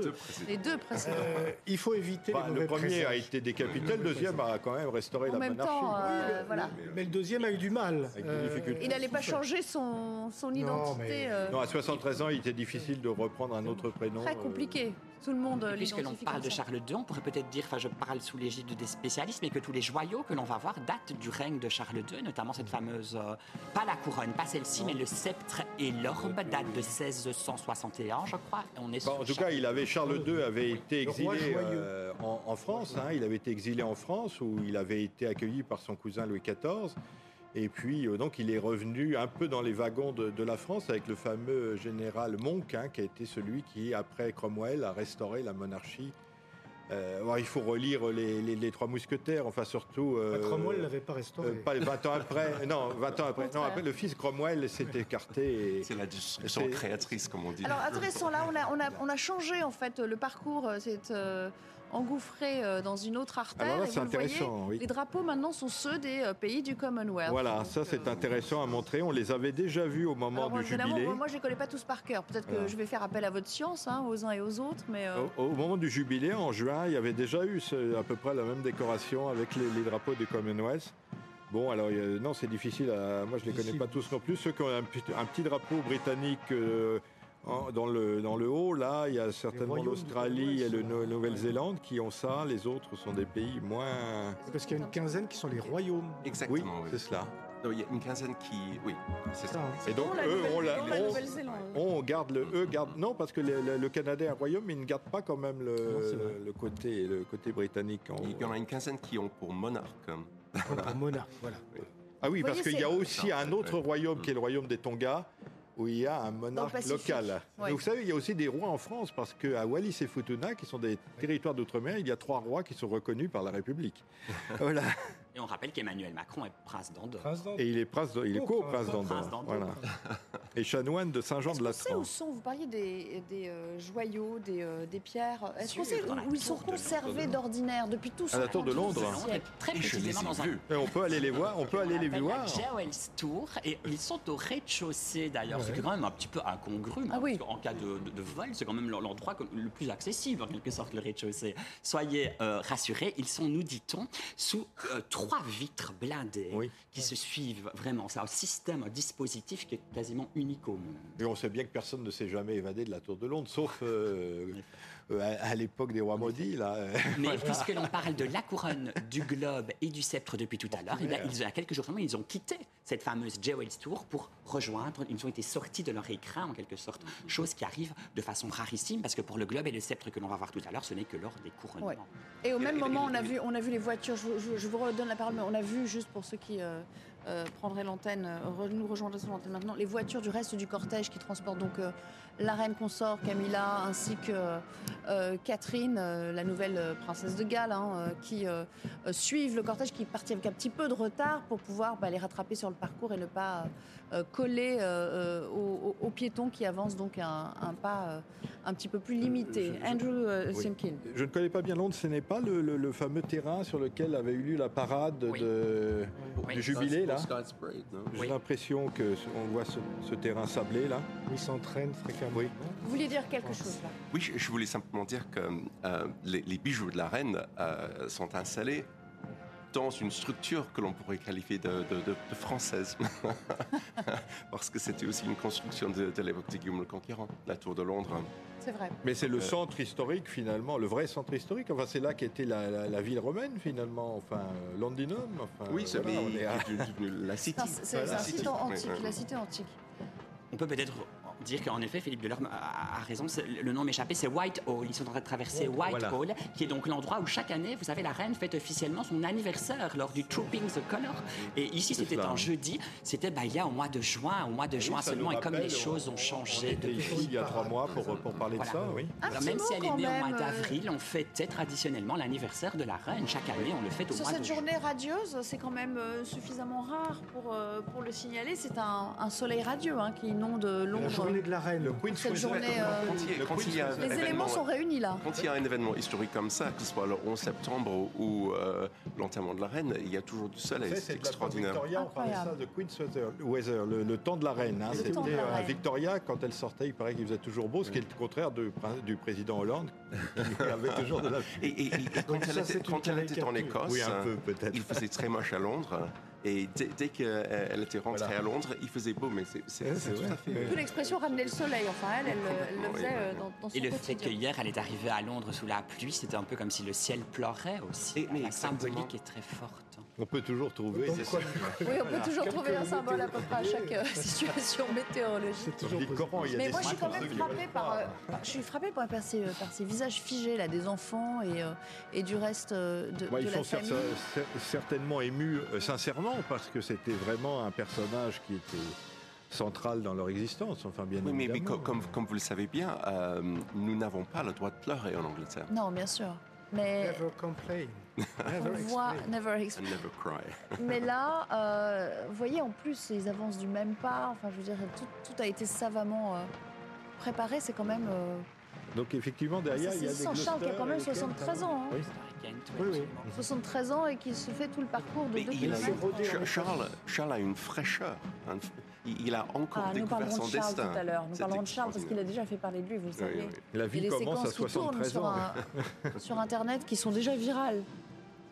Speaker 2: Les deux précédents.
Speaker 6: Euh, il faut éviter
Speaker 5: bah,
Speaker 6: les
Speaker 5: Le premier a été décapité, le deuxième a quand même restauré la monarchie.
Speaker 2: Euh, voilà.
Speaker 6: Mais le deuxième a eu du mal.
Speaker 2: Euh, il n'allait pas changer son, son identité.
Speaker 5: Non, à 73 ans, il était difficile de reprendre un autre prénom.
Speaker 2: Très compliqué. Tout le monde.
Speaker 4: Puisque l'on parle de Charles II, on pourrait peut-être dire, enfin, je parle sous l'égide des spécialistes, mais que tous les joyaux que l'on va voir datent du règne de Charles II, notamment cette fameuse, euh, pas la couronne, pas celle-ci, mais le sceptre et l'orbe, date de 1661, je crois. On est
Speaker 5: en tout cas, il avait, Charles II avait été exilé euh, en, France, hein, il avait été exilé en France, où il avait été accueilli par son cousin Louis XIV. Et puis, euh, donc, il est revenu un peu dans les wagons de, la France avec le fameux général Monk, hein, qui a été celui qui, après Cromwell, a restauré la monarchie euh, il faut relire les, Trois Mousquetaires, enfin surtout.
Speaker 6: Euh, Cromwell l'avait pas restauré.
Speaker 5: Euh, pas 20 ans après. [LAUGHS] non, 20 ans après. Non, après le fils Cromwell s'est écarté. [LAUGHS]
Speaker 3: C'est la destruction créatrice, comme on dit.
Speaker 2: Alors intéressant, là, on a, on a, on a changé en fait le parcours. C'est engouffré euh, dans une autre artère.
Speaker 5: Alors c'est intéressant.
Speaker 2: Les drapeaux maintenant sont ceux des euh, pays du Commonwealth.
Speaker 5: Voilà, ça c'est euh, intéressant à montrer. On les avait déjà vus au moment du jubilé.
Speaker 2: Moi, je ne les connais pas tous par cœur. Peut-être que je vais faire appel à votre science, hein, aux uns et aux autres. Mais
Speaker 5: au, moment du jubilé, en juin, il y avait déjà eu à peu près la même décoration avec les, drapeaux du Commonwealth. Bon, alors non, c'est difficile. moi, je ne les connais pas tous non plus. Ceux qui ont un, petit drapeau britannique dans le, dans le haut, là, il y a certainement l'Australie et la Nouvelle-Zélande qui ont ça. Les autres sont des pays moins.
Speaker 6: Parce qu'il y a une quinzaine qui sont les royaumes.
Speaker 3: Exactement.
Speaker 5: Oui, c'est cela.
Speaker 3: il y a une quinzaine qui. Oui, c'est ça.
Speaker 5: Et donc, eux, on, on, garde le. Eux garde, non, parce que le, Canada est un royaume, mais ils ne gardent pas quand même le, le côté, le côté britannique.
Speaker 3: Il y en a une quinzaine qui ont pour monarque.
Speaker 6: Pour monarque, voilà.
Speaker 5: Ah oui,
Speaker 2: Vous
Speaker 5: parce qu'il y a aussi un autre royaume qui est le royaume des Tonga, où il y a un monarque local.
Speaker 2: Ouais.
Speaker 5: Vous savez, il y a aussi des rois en France, parce qu'à Wallis et Futuna, qui sont des territoires d'outre-mer, il y a trois rois qui sont reconnus par la République. [LAUGHS] voilà.
Speaker 4: Et on rappelle qu'Emmanuel Macron est prince d'Andorre.
Speaker 5: Et il est, prince de- il est co-prince d'Andorre. Voilà. [LAUGHS] Et chanoine de Saint-Jean
Speaker 2: Est-ce qu'on sait où sont, vous parliez des, des, euh, joyaux, des, euh, des pierres, est-ce qu'on sait où, où ils sont conservés d'ordinaire depuis tout ce
Speaker 5: À la tour de Londres.
Speaker 2: siècle
Speaker 4: très
Speaker 3: Et
Speaker 4: précisément dans un.
Speaker 5: Et on peut aller les voir, on peut aller les voir.
Speaker 4: Jewel's Tour et ils sont au rez-de-chaussée d'ailleurs, ce qui est quand même un petit peu incongru.
Speaker 2: Ah oui.
Speaker 4: qu'en cas de, de- de vol, c'est quand même l'endroit le plus accessible en quelque sorte le rez-de-chaussée. Soyez euh, rassurés, ils sont, nous dit-on, sous trois vitres blindées
Speaker 5: Oui.
Speaker 4: qui se suivent vraiment. C'est un système, un dispositif qui est quasiment unique au monde.
Speaker 5: Et on sait bien que personne ne s'est jamais évadé de la tour de Londres, sauf euh, [LAUGHS] à, à l'époque des rois maudits. Là.
Speaker 4: Mais puisque l'on parle de la couronne, [LAUGHS] du globe et du sceptre depuis tout à l'heure, il y a quelques jours seulement, ils ont quitté cette fameuse Jewel's Tour pour rejoindre, ils ont été sortis de leur écrin en quelque sorte, chose qui arrive de façon rarissime parce que pour le globe et le sceptre que l'on va voir tout à l'heure, ce n'est que lors des couronnements.
Speaker 2: Ouais. Et au même
Speaker 4: Et- et-
Speaker 2: moment, on a vu, on a vu les voitures. Je, vous- je- je vous redonne la parole, mais on a vu juste pour ceux qui euh, euh, prendraient l'antenne, euh, re- nous rejoindraient sur l'antenne maintenant, les voitures du reste du cortège qui transportent donc euh, la reine consort Camilla ainsi que euh, Catherine, euh, la nouvelle euh, princesse de Galles, hein, euh, qui euh, euh, suivent le cortège, qui partent avec un petit peu de retard pour pouvoir bah, les rattraper sur le parcours et ne pas euh, coller euh, euh, aux, aux- aux piétons qui avancent donc un, un pas euh, un petit peu plus limité.
Speaker 5: je-
Speaker 2: Andrew euh,
Speaker 5: Oui.
Speaker 2: Simkin.
Speaker 5: Je ne connais pas bien Londres, ce n'est pas le, le- le fameux terrain sur lequel avait eu lieu la parade
Speaker 4: Oui.
Speaker 5: de,
Speaker 4: Oui.
Speaker 5: du jubilé, là J'ai
Speaker 4: Oui.
Speaker 5: l'impression qu'on voit ce, ce terrain sablé, là.
Speaker 6: Où ils s'entraînent fréquemment.
Speaker 5: Oui.
Speaker 2: Vous vouliez dire quelque chose là?
Speaker 3: Oui, je, je voulais simplement dire que euh, les, les bijoux de la reine euh, sont installés dans une structure que l'on pourrait qualifier de, de- de- de française. [LAUGHS] Parce que c'était aussi une construction de, de l'époque de Guillaume le Conquérant, la tour de Londres.
Speaker 2: C'est vrai.
Speaker 5: Mais c'est le
Speaker 3: Euh,
Speaker 5: centre historique, finalement, le vrai centre historique. Enfin, c'est là qu'était la, la- la ville romaine, finalement. Enfin, Londinum. Enfin,
Speaker 3: oui, c'est
Speaker 5: voilà, on est à-
Speaker 3: mais devenu la city.
Speaker 2: C'est c'est un site antique,
Speaker 3: oui.
Speaker 2: la cité antique.
Speaker 4: On peut peut-être dire qu'en effet, Philippe Delorme a, a raison, le nom m'échappait, c'est Whitehall. Ils sont en train de traverser
Speaker 5: Voilà.
Speaker 4: Whitehall, qui est donc l'endroit où chaque année, vous savez, la reine fête officiellement son anniversaire lors du Trooping the Colour. Et ici, c'était un
Speaker 5: oui.
Speaker 4: jeudi, c'était bah, il y a au mois de juin, au mois de juin seulement, et comme les choses
Speaker 5: on-
Speaker 4: ont changé
Speaker 5: on
Speaker 4: depuis.
Speaker 5: ici il y a trois mois pour, pour parler de
Speaker 4: Voilà.
Speaker 5: ça, oui.
Speaker 4: Alors, même si elle est née au mois
Speaker 2: euh,
Speaker 4: d'avril, on fêtait traditionnellement l'anniversaire de la reine. Chaque année, on le fête au
Speaker 2: Sur
Speaker 4: mois
Speaker 2: cette
Speaker 4: de juin.
Speaker 2: journée radieuse, c'est quand même euh, suffisamment rare pour, euh, pour le signaler. C'est un, un soleil radieux hein, qui inonde Londres.
Speaker 6: Journée de la reine.
Speaker 5: Le Queen's
Speaker 2: Cette
Speaker 5: Weather.
Speaker 2: journée, euh,
Speaker 3: Quand il y a-
Speaker 5: Le
Speaker 3: quand il y a
Speaker 5: Queen's
Speaker 3: un
Speaker 2: Les éléments
Speaker 3: événement-
Speaker 2: sont réunis là.
Speaker 3: Quand il y a un événement historique comme ça, que ce soit le 11 septembre ou, euh, l'enterrement de la reine, il y a toujours du soleil. C'est extraordinaire.
Speaker 5: Victoria, on parlait ça de Queen's Weather, Weather, le, le temps de la reine. hein. C'était euh, à. Victoria, quand elle sortait, il paraît qu'il faisait toujours beau, ce qui est le contraire du, président Hollande, qui avait toujours de la...
Speaker 3: Et, et- et- et quand, elle
Speaker 6: ça,
Speaker 3: était,
Speaker 6: c'est
Speaker 3: quand
Speaker 6: une
Speaker 3: elle était en. Écosse,
Speaker 5: Oui, un peu peut-être.
Speaker 3: il faisait très moche à Londres. Et dès, dès qu'elle était rentrée
Speaker 5: Voilà.
Speaker 3: à Londres, il faisait beau, mais c'est
Speaker 5: Ouais,
Speaker 3: tout
Speaker 5: vrai.
Speaker 3: à fait.
Speaker 2: Peu l'expression ramener le soleil. Enfin, elle, elle, elle le faisait euh, dans, dans son
Speaker 4: Et le fait
Speaker 2: quotidien.
Speaker 4: qu'hier, elle est arrivée à Londres sous la pluie, c'était un peu comme si le ciel pleurait aussi.
Speaker 3: Et- mais
Speaker 4: la
Speaker 3: exactement.
Speaker 4: symbolique est très forte.
Speaker 5: On peut toujours trouver...
Speaker 6: Donc, quoi. [LAUGHS]
Speaker 2: Oui, on peut toujours trouver un symbole à peu près à chaque euh, situation météorologique.
Speaker 6: Toujours
Speaker 5: les Corans, il y a
Speaker 2: Mais
Speaker 5: des
Speaker 2: moi, je suis quand même frappée par, euh, par- je suis frappée par, par ces, par ces visages figés là des enfants et, euh, et du reste euh, de,
Speaker 5: Bah,
Speaker 2: de
Speaker 5: ils
Speaker 2: la
Speaker 5: sont cer-
Speaker 2: famille.
Speaker 5: cer- certainement émus euh, sincèrement parce que c'était vraiment un personnage qui était central dans leur existence. Enfin, bien
Speaker 3: Oui, mais, mais
Speaker 5: évidemment.
Speaker 3: co- comme, comme vous le savez bien, euh, nous n'avons pas le droit de pleurer en Angleterre.
Speaker 2: Non, bien sûr. Mais
Speaker 6: Never complain.
Speaker 2: On
Speaker 6: Never
Speaker 2: voit
Speaker 6: explain.
Speaker 2: never
Speaker 3: And
Speaker 2: explain.
Speaker 3: never cry. [LAUGHS]
Speaker 2: Mais là, euh, vous voyez, en plus, ils avancent du même pas. Enfin, je veux dire, tout, tout a été savamment euh, préparé. C'est quand même. euh,
Speaker 5: Donc effectivement, derrière, il y a des.
Speaker 2: Charles qui a quand même
Speaker 5: Gloucester et
Speaker 2: 73 ans. hein.
Speaker 5: Oui.
Speaker 6: Oui, oui.
Speaker 4: absolument.
Speaker 2: 73 ans et qui se fait tout le parcours de
Speaker 3: Mais
Speaker 2: 2
Speaker 3: il a-
Speaker 2: km.
Speaker 6: rodé en
Speaker 3: Cha-
Speaker 6: Écosse.
Speaker 3: Charles, Charles a une fraîcheur. un- il a encore
Speaker 2: Ah, nous
Speaker 3: découvert
Speaker 2: parlerons
Speaker 3: son
Speaker 2: de Charles
Speaker 3: destin.
Speaker 2: tout à l'heure. Nous
Speaker 3: C'est
Speaker 2: parlerons de Charles parce qu'il a déjà fait parler de lui, vous le savez.
Speaker 3: Oui, oui.
Speaker 5: La
Speaker 2: Il y a
Speaker 5: vie
Speaker 2: des
Speaker 5: commence à
Speaker 2: séquences qui tournent
Speaker 5: 73
Speaker 2: sur,
Speaker 5: ans. [LAUGHS]
Speaker 2: un- sur Internet qui sont déjà virales.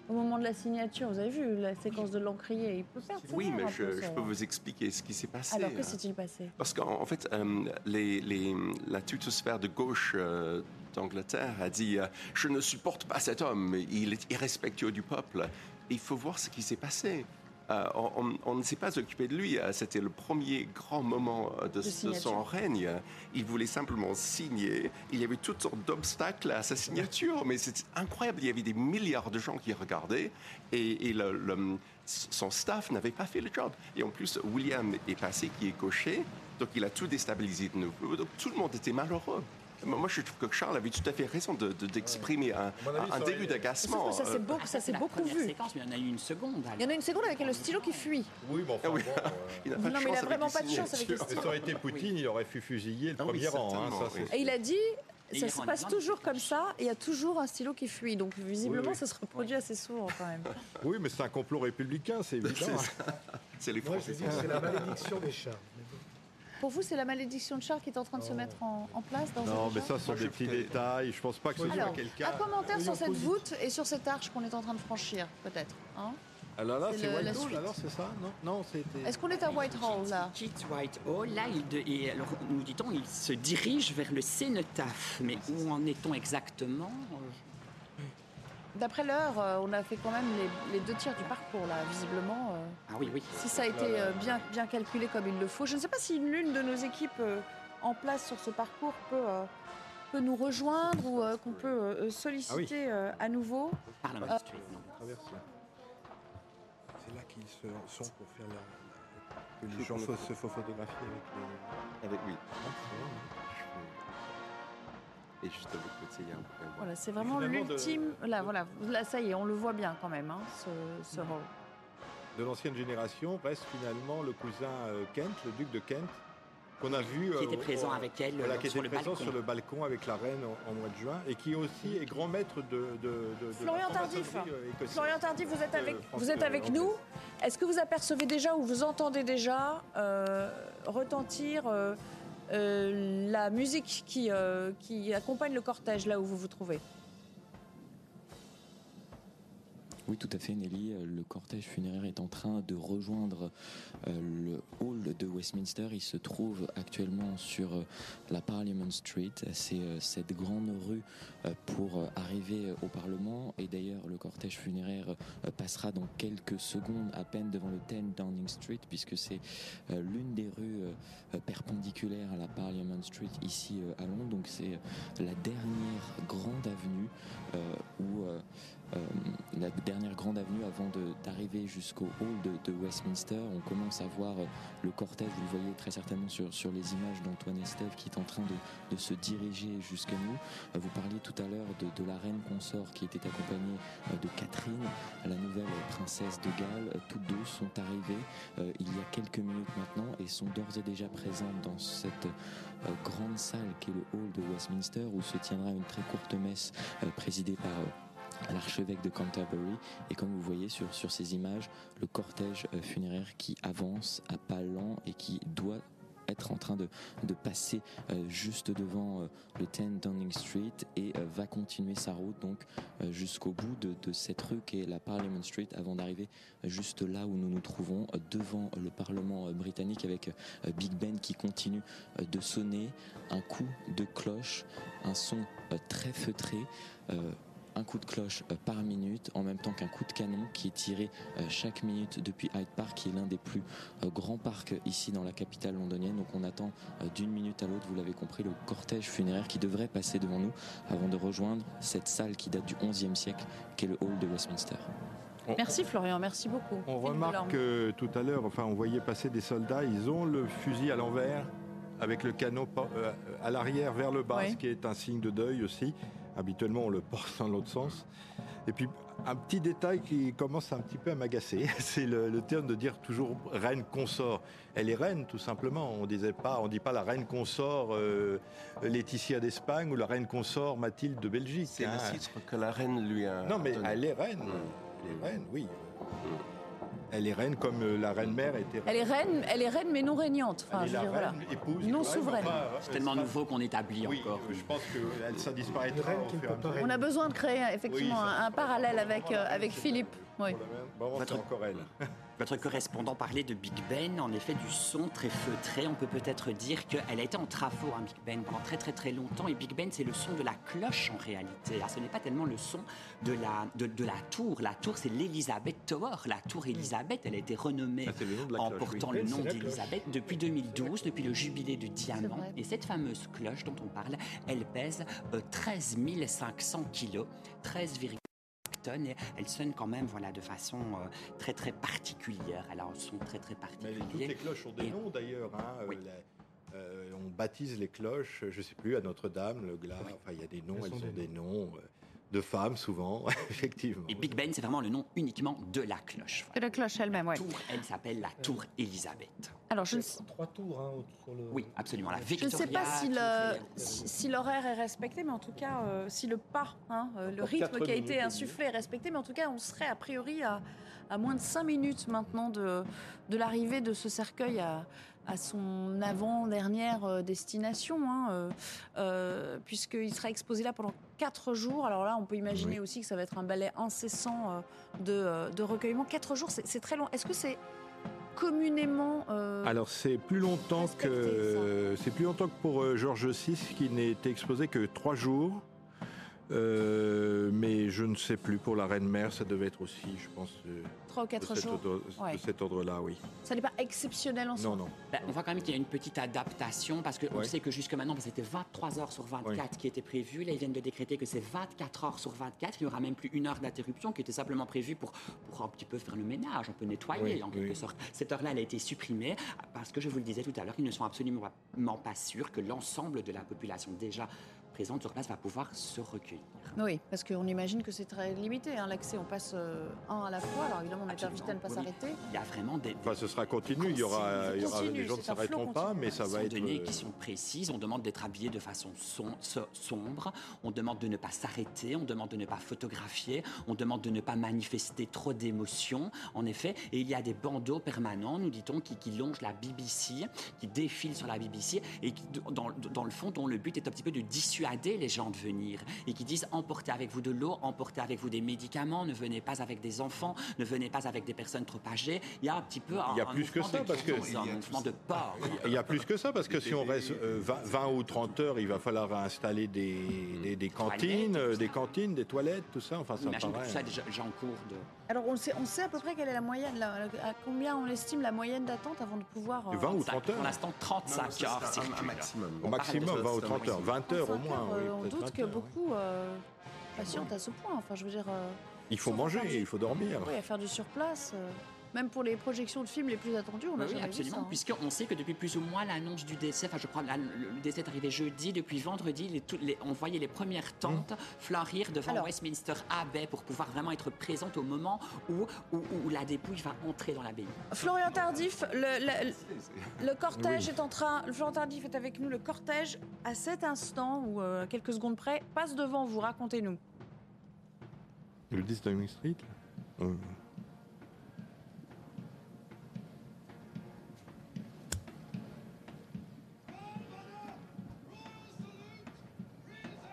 Speaker 2: Au moment de la signature, vous avez vu la séquence de l'encrier, il peut perdre
Speaker 3: Oui, mais
Speaker 2: peu,
Speaker 3: je, peux vous expliquer ce qui s'est passé.
Speaker 2: Alors, que
Speaker 3: euh.
Speaker 2: s'est-il passé?
Speaker 3: Parce qu'en en fait, euh, les, les- la tutosphère de gauche euh, d'Angleterre a dit euh, Je ne supporte pas cet homme, il est irrespectueux du peuple. Et il faut voir ce qui s'est passé. Euh, on, on ne s'est pas occupé de lui. Euh, C'était le premier grand moment euh, de,
Speaker 2: De
Speaker 3: de
Speaker 2: signature.
Speaker 3: son règne. Il voulait simplement signer. Il y avait toutes sortes d'obstacles à sa signature, mais c'était incroyable. Il y avait des milliards de gens qui regardaient et, et le- le- son staff n'avait pas fait le job. Et en plus, William est passé, qui est coché, donc il a tout déstabilisé de nouveau. Donc tout le monde était malheureux. Moi, je trouve que Charles avait tout à fait raison de- de- d'exprimer un, début d'agacement.
Speaker 2: Ça s'est
Speaker 3: Euh,
Speaker 2: beaucoup, ça vu.
Speaker 4: séquence, mais il y en a eu une seconde.
Speaker 2: Il y en a une seconde avec le stylo qui fuit.
Speaker 5: Oui, mais enfin,
Speaker 3: Ah oui.
Speaker 5: bon, euh,
Speaker 3: il n'a pas [LAUGHS]
Speaker 2: Non,
Speaker 3: de
Speaker 2: mais il a vraiment pas de chance avec les
Speaker 3: signatures.
Speaker 5: mais ça aurait été Poutine, il aurait pu fusiller le
Speaker 3: Ah oui,
Speaker 5: premier rang. hein, ça,
Speaker 3: oui.
Speaker 5: c'est
Speaker 2: Et il a dit,
Speaker 4: Et
Speaker 2: ça se passe toujours comme ça, et il y a toujours un stylo qui fuit. Donc visiblement,
Speaker 5: Oui, oui.
Speaker 2: ça se reproduit assez souvent quand même.
Speaker 5: Oui, mais c'est un complot républicain, c'est [LAUGHS] évident.
Speaker 3: C'est. C'est les
Speaker 6: Moi, je
Speaker 3: Français.
Speaker 6: c'est la malédiction des chars.
Speaker 2: Pour vous, c'est la malédiction de Charles qui est en train de se mettre en, en place dans
Speaker 5: Non, mais ça ce sont des petits détails. Je pense pas que ce soit
Speaker 2: Alors,
Speaker 5: quelqu'un.
Speaker 2: un commentaire sur cette voûte et sur cette arche qu'on est en train de franchir, peut-être. hein
Speaker 5: Alors là,
Speaker 2: c'est
Speaker 5: Whitehall, alors c'est ça Non, non c'était.
Speaker 2: Est-ce qu'on est à Whitehall là
Speaker 4: Il quitte Whitehall, là, il de- et alors, nous dit-on, il se dirige vers le cénotaphe. Mais où en est-on exactement
Speaker 2: D'après l'heure, euh, on a fait quand même les, les deux tiers du parcours là, visiblement. euh,
Speaker 4: Ah oui, oui.
Speaker 2: si ça a été euh, bien, bien calculé comme il le faut. Je ne sais pas si l'une de nos équipes euh, en place sur ce parcours peut, euh, peut nous rejoindre ou euh, qu'on peut solliciter euh, à nouveau.
Speaker 4: Parlement
Speaker 2: Ah.
Speaker 5: C'est là qu'ils se sont pour faire la. que les gens se font photographier avec les.
Speaker 3: Avec lui.
Speaker 5: Ah, vrai,
Speaker 3: Et juste de l'autre côté, il y a un peu.
Speaker 2: Voilà, c'est vraiment
Speaker 5: de-
Speaker 2: l'ultime. Là, voilà, là, ça y est, on le voit bien quand même, hein, ce, ce rôle.
Speaker 5: de l'ancienne génération reste finalement le cousin euh, Kent, le duc de Kent, qu'on a vu.
Speaker 4: Qui
Speaker 5: euh,
Speaker 4: était
Speaker 5: au-
Speaker 4: présent
Speaker 5: au-
Speaker 4: avec elle
Speaker 5: Voilà,
Speaker 4: euh,
Speaker 5: qui
Speaker 4: sur
Speaker 5: était
Speaker 4: le
Speaker 5: présent
Speaker 4: balcon.
Speaker 5: sur le balcon avec la reine en, en mois de juin et qui aussi est grand maître de. de, de- de
Speaker 2: Florian
Speaker 5: la
Speaker 2: Tardif.
Speaker 5: euh.
Speaker 2: Florian Tardif, vous êtes
Speaker 5: Euh,
Speaker 2: avec, vous êtes avec
Speaker 5: euh,
Speaker 2: nous. Est-ce que vous apercevez déjà ou vous entendez déjà euh, retentir euh, euh, la musique qui, euh, qui accompagne le cortège là où vous vous trouvez
Speaker 7: Oui, tout à fait, Nelly. Euh, Le cortège funéraire est en train de rejoindre euh, le hall de Westminster. Il se trouve actuellement sur euh, la Parliament Street. C'est cette grande rue pour arriver au Parlement. Et d'ailleurs, le cortège funéraire passera dans quelques secondes à peine devant le 10 Downing Street, puisque c'est l'une des rues perpendiculaires à la Parliament Street ici à Londres. Donc c'est la dernière grande avenue où euh, la dernière grande avenue avant d'arriver jusqu'au hall de, Westminster. On commence à voir euh, le cortège, vous le voyez très certainement sur, les images d'Antoine Estève qui est en train de, se diriger jusqu'à nous. Euh, Vous parliez tout à l'heure de, la reine consort qui était accompagnée de Catherine, la nouvelle princesse de Galles. Toutes deux sont arrivées il y a quelques minutes maintenant et sont d'ores et déjà présentes dans cette grande salle qui est le hall de Westminster où se tiendra une très courte messe présidée par euh, l'archevêque de Canterbury. Et comme vous voyez sur, sur ces images, le cortège euh, funéraire qui avance à pas lents et qui doit être en train de, de passer euh, juste devant euh, le 10 Downing Street et va continuer sa route donc jusqu'au bout de, de cette rue qui est la Parliament Street avant d'arriver juste là où nous nous trouvons devant le Parlement britannique avec Big Ben qui continue de sonner un coup de cloche, un son très feutré. Un coup de cloche euh, par minute, en même temps qu'un coup de canon qui est tiré euh, chaque minute depuis Hyde Park, qui est l'un des plus euh, grands parcs ici dans la capitale londonienne. Donc on attend d'une minute à l'autre, vous l'avez compris, le cortège funéraire qui devrait passer devant nous avant de rejoindre cette salle qui date du XIe siècle, qui est le hall de Westminster.
Speaker 2: Merci Florian, merci beaucoup.
Speaker 5: On remarque que tout à l'heure, enfin, on voyait passer des soldats, ils ont le fusil à l'envers, avec le euh, à l'arrière vers le bas,
Speaker 2: Oui.
Speaker 5: ce qui est un signe de deuil aussi. Habituellement, on le porte dans l'autre sens. Et puis, un petit détail qui commence un petit peu à m'agacer, [LAUGHS] c'est le, le terme de dire toujours reine consort. Elle est reine, tout simplement. On disait pas, on dit pas la reine consort euh, Laetitia d'Espagne ou la reine consort Mathilde de Belgique.
Speaker 3: C'est
Speaker 5: hein.
Speaker 3: le titre que la reine lui a.
Speaker 5: Non, mais
Speaker 3: donné.
Speaker 5: elle est reine.
Speaker 3: Mm.
Speaker 5: Elle est reine, oui. Elle est reine comme euh, la reine mère était reine.
Speaker 2: Elle est reine, elle est reine mais non régnante. Enfin,
Speaker 5: Elle est la
Speaker 2: voilà.
Speaker 5: reine, épouse,
Speaker 2: Non
Speaker 5: reine,
Speaker 2: souveraine.
Speaker 5: enfin,
Speaker 4: C'est
Speaker 5: euh,
Speaker 4: tellement nouveau qu'on établit
Speaker 5: Oui,
Speaker 4: encore.
Speaker 5: euh, je pense que ça disparaîtra.
Speaker 2: On a besoin de créer effectivement
Speaker 5: Oui,
Speaker 2: un, un parallèle avec, euh, avec Philippe. Oui.
Speaker 5: Vraiment, c'est encore elle.
Speaker 4: Votre correspondant parlait de Big Ben, en effet du son très feutré. On peut peut-être dire qu'elle a été en travaux, hein, Big Ben, pendant très très très longtemps. Et Big Ben, c'est le son de la cloche en réalité. Ah, ce n'est pas tellement le son de la, de, la tour. La tour, c'est l'Elizabeth Tower. La tour Elizabeth, elle a été renommée ah, en portant le nom d'Elizabeth depuis 2012, depuis le jubilé du diamant. Et cette fameuse cloche dont on parle, elle pèse 13 euh, 500 kilos, 13,5 et elle sonne quand même voilà, de façon euh, très très particulière. Elle a un son très très particulier.
Speaker 5: toutes les cloches ont des noms d'ailleurs. Hein, euh, euh, on baptise les cloches, je ne sais plus, à Notre-Dame, le Glas, enfin il y a des noms, elles, ont des, noms de femmes souvent, [LAUGHS] effectivement.
Speaker 4: Et Big Ben, c'est vraiment le nom uniquement de la cloche.
Speaker 2: De la cloche elle-même, oui.
Speaker 4: Elle s'appelle la Tour Elisabeth.
Speaker 6: Alors, je trois tours hein, sur le.
Speaker 4: Oui, absolument. La
Speaker 2: je ne sais pas si, le, si, l'horaire est respecté, mais en tout cas, euh, si le pas, hein, euh, le rythme qui a été insufflé est respecté, mais en tout cas, on serait a priori à, à moins de 5 minutes maintenant de, de l'arrivée de ce cercueil à, à son avant-dernière euh, destination, hein, puisqu'il sera exposé là pendant 4 jours. Alors là, on peut imaginer aussi que ça va être un balai incessant de, de recueillement. 4 jours, c'est très long. Est-ce que c'est communément.
Speaker 5: Euh, Alors c'est plus longtemps que c'est plus longtemps que pour euh, Georges VI qui n'était exposé que trois jours. Euh, mais je ne sais plus pour la reine mère, ça devait être aussi, je pense.
Speaker 2: 3 ou 4 jours.
Speaker 5: de cet ordre-là, oui.
Speaker 2: Ça n'est pas exceptionnel en soi.
Speaker 5: Non, non.
Speaker 4: Ben, on voit quand même qu'il y a une petite adaptation parce qu'on sait que jusque maintenant, c'était 23 heures sur 24 qui étaient prévues. Là, ils viennent de décréter que c'est 24 heures sur 24. Il n'y aura même plus une heure d'interruption qui était simplement prévue pour, pour un petit peu faire le ménage, un peu nettoyer en quelque sorte. Cette heure-là, elle a été supprimée parce que je vous le disais tout à l'heure, ils ne sont absolument pas sûrs que l'ensemble de la population déjà présente sur place va pouvoir se recueillir.
Speaker 2: Oui, parce qu'on imagine que c'est très limité, hein, l'accès, on passe euh, un à la fois, alors évidemment on est invité à ne pas s'arrêter.
Speaker 4: Il y a vraiment des...
Speaker 5: Enfin, ce sera continu, il y aura, il y aura des gens ne s'arrêteront pas, mais ça va être...
Speaker 4: données qui sont précises, on demande d'être habillé de façon sombre, on demande de ne pas s'arrêter, on demande de ne pas photographier, on demande de ne pas manifester trop d'émotions, en effet, et il y a des bandeaux permanents, nous dit-on, qui, qui longent la BBC, qui défilent sur la BBC, et qui, dans, dans le fond, dont le but est un petit peu de dissuader les gens de venir et qui disent emportez avec vous de l'eau, emportez avec vous des médicaments, ne venez pas avec des enfants, ne venez pas avec des personnes trop âgées. Il y a un petit peu
Speaker 5: il y a plus que ça parce que
Speaker 4: un mouvement de peur.
Speaker 5: Il y a plus que ça parce que si on reste 20, euh, ou 30 heures, il va falloir installer des, des, cantines, des cantines, des toilettes, tout ça. Enfin, ça
Speaker 4: Imagine tout ça cours de.
Speaker 2: Alors on sait, on sait à peu près quelle est la moyenne, à combien on estime la moyenne d'attente avant de pouvoir.
Speaker 5: 20 ou 30 heures.
Speaker 4: Pour l'instant, 35 heures.
Speaker 3: Un, maximum.
Speaker 5: Au maximum, 20 ou 30 heures. 20 heures au moins.
Speaker 2: Euh, on doute que beaucoup euh, patientent à ce point. Enfin, je veux dire. Euh,
Speaker 5: il faut manger, il faut dormir.
Speaker 2: Oui, à faire du surplace. Même pour les projections de films les plus attendues, on a
Speaker 4: oui, absolument,
Speaker 2: hein.
Speaker 4: puisqu'on sait que depuis plus ou moins l'annonce du décès, enfin je crois le décès est arrivé jeudi, depuis vendredi, les, on voyait les premières tentes mmh. fleurir devant Westminster Abbey pour pouvoir vraiment être présente au moment où, où, la dépouille va entrer dans l'abbaye.
Speaker 2: Florian Tardif, le, le, cortège est en train, Florian Tardif est avec nous, le cortège à cet instant, ou euh, quelques secondes près, passe devant vous, racontez-nous.
Speaker 5: Le 10 Downing Street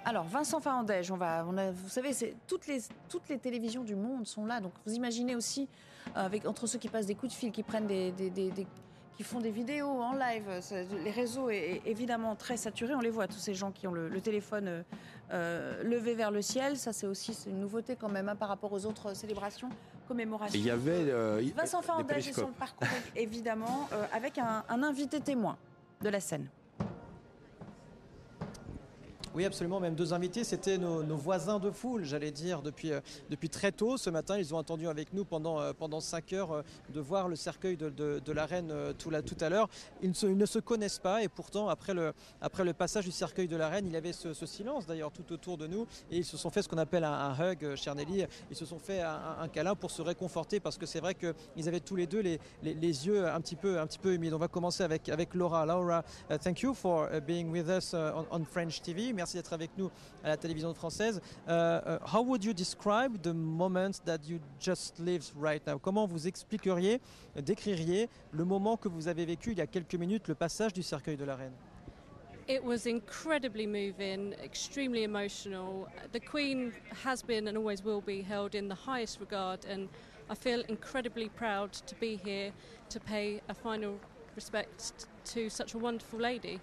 Speaker 2: Alors, Vincent Farandège, on va, on a, vous savez, toutes les, toutes les télévisions du monde sont là. Donc, vous imaginez aussi, euh, avec, entre ceux qui passent des coups de fil, qui prennent des, qui font des vidéos en live, les réseaux est évidemment très saturés. On les voit, tous ces gens qui ont le, téléphone euh, euh, levé vers le ciel. Ça, c'est aussi une nouveauté quand même hein, par rapport aux autres célébrations, commémorations.
Speaker 5: Il y avait
Speaker 2: Vincent Farandège est sur le parcours, [LAUGHS] évidemment, avec un, un invité témoin de la scène.
Speaker 8: Oui, absolument. Même deux invités, c'était nos, voisins de foule, j'allais dire, depuis, euh, depuis très tôt. Ce matin, ils ont attendu avec nous pendant, euh, pendant cinq heures euh, de voir le cercueil de, la reine tout, tout à l'heure. Ils, ne se connaissent pas et pourtant, après le, après le passage du cercueil de la reine, il y avait ce, silence d'ailleurs tout autour de nous et ils se sont fait ce qu'on appelle un, hug, cher Nelly. Ils se sont fait un, câlin pour se réconforter parce que c'est vrai qu'ils avaient tous les deux les, les, yeux un petit peu, un petit peu humides. On va commencer avec, avec Laura. Laura, uh, thank you for uh, being with us uh, on, French TV merci d'être avec nous à la télévision française. Uh, uh, how would you describe the moment that you just lived right now? Comment vous expliqueriez, décririez le moment que vous avez vécu il y a quelques minutes, le passage du cercueil de la reine?
Speaker 9: It was incredibly moving, extremely emotional. The Queen has been and always will be held in the highest regard, and I feel incredibly proud to be here to pay a final respect to such a wonderful lady.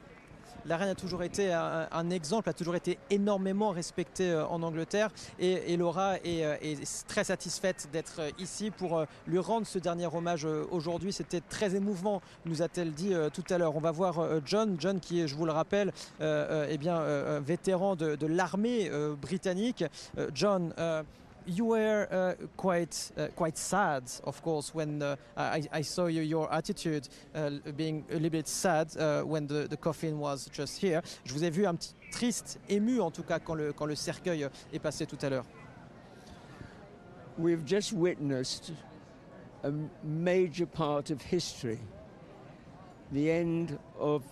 Speaker 8: La reine a toujours été un, exemple, a toujours été énormément respectée euh, en Angleterre et, Laura est, euh, est très satisfaite d'être euh, ici pour lui rendre ce dernier hommage aujourd'hui. C'était très émouvant, nous a-t-elle dit tout à l'heure. On va voir John, John qui est, je vous le rappelle, eh bien, vétéran de, l'armée britannique. John, you were uh, quite uh, quite sad, of course, when uh, I, I saw you, your attitude uh, being a little bit sad uh, when the, the coffin was just here. Je vous ai vu un petit triste, ému en tout cas quand le quand le cercueil est passé tout à l'heure.
Speaker 10: We've just witnessed a major part of history, the end of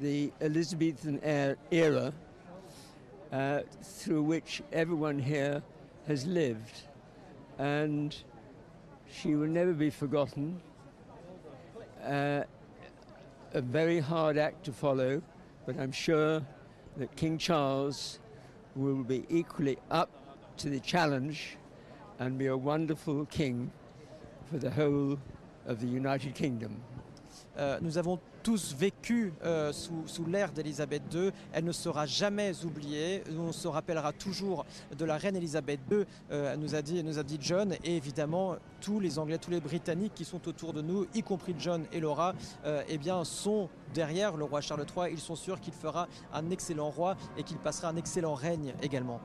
Speaker 10: the Elizabethan er- era, uh, through which everyone here has lived. And she will never be forgotten. Uh, a very hard act to follow, but I'm sure that King Charles will be equally up to the challenge and be a wonderful king for the whole of the United Kingdom.
Speaker 8: Euh, nous avons tous vécu euh, sous, l'ère d'Élisabeth II. Elle ne sera jamais oubliée. On se rappellera toujours de la reine Élisabeth II, euh, nous, a dit, nous a dit John. Et évidemment, tous les Anglais, tous les Britanniques qui sont autour de nous, y compris John et Laura, euh, eh bien, sont derrière le roi Charles III. Ils sont sûrs qu'il fera un excellent roi et qu'il passera un excellent règne également.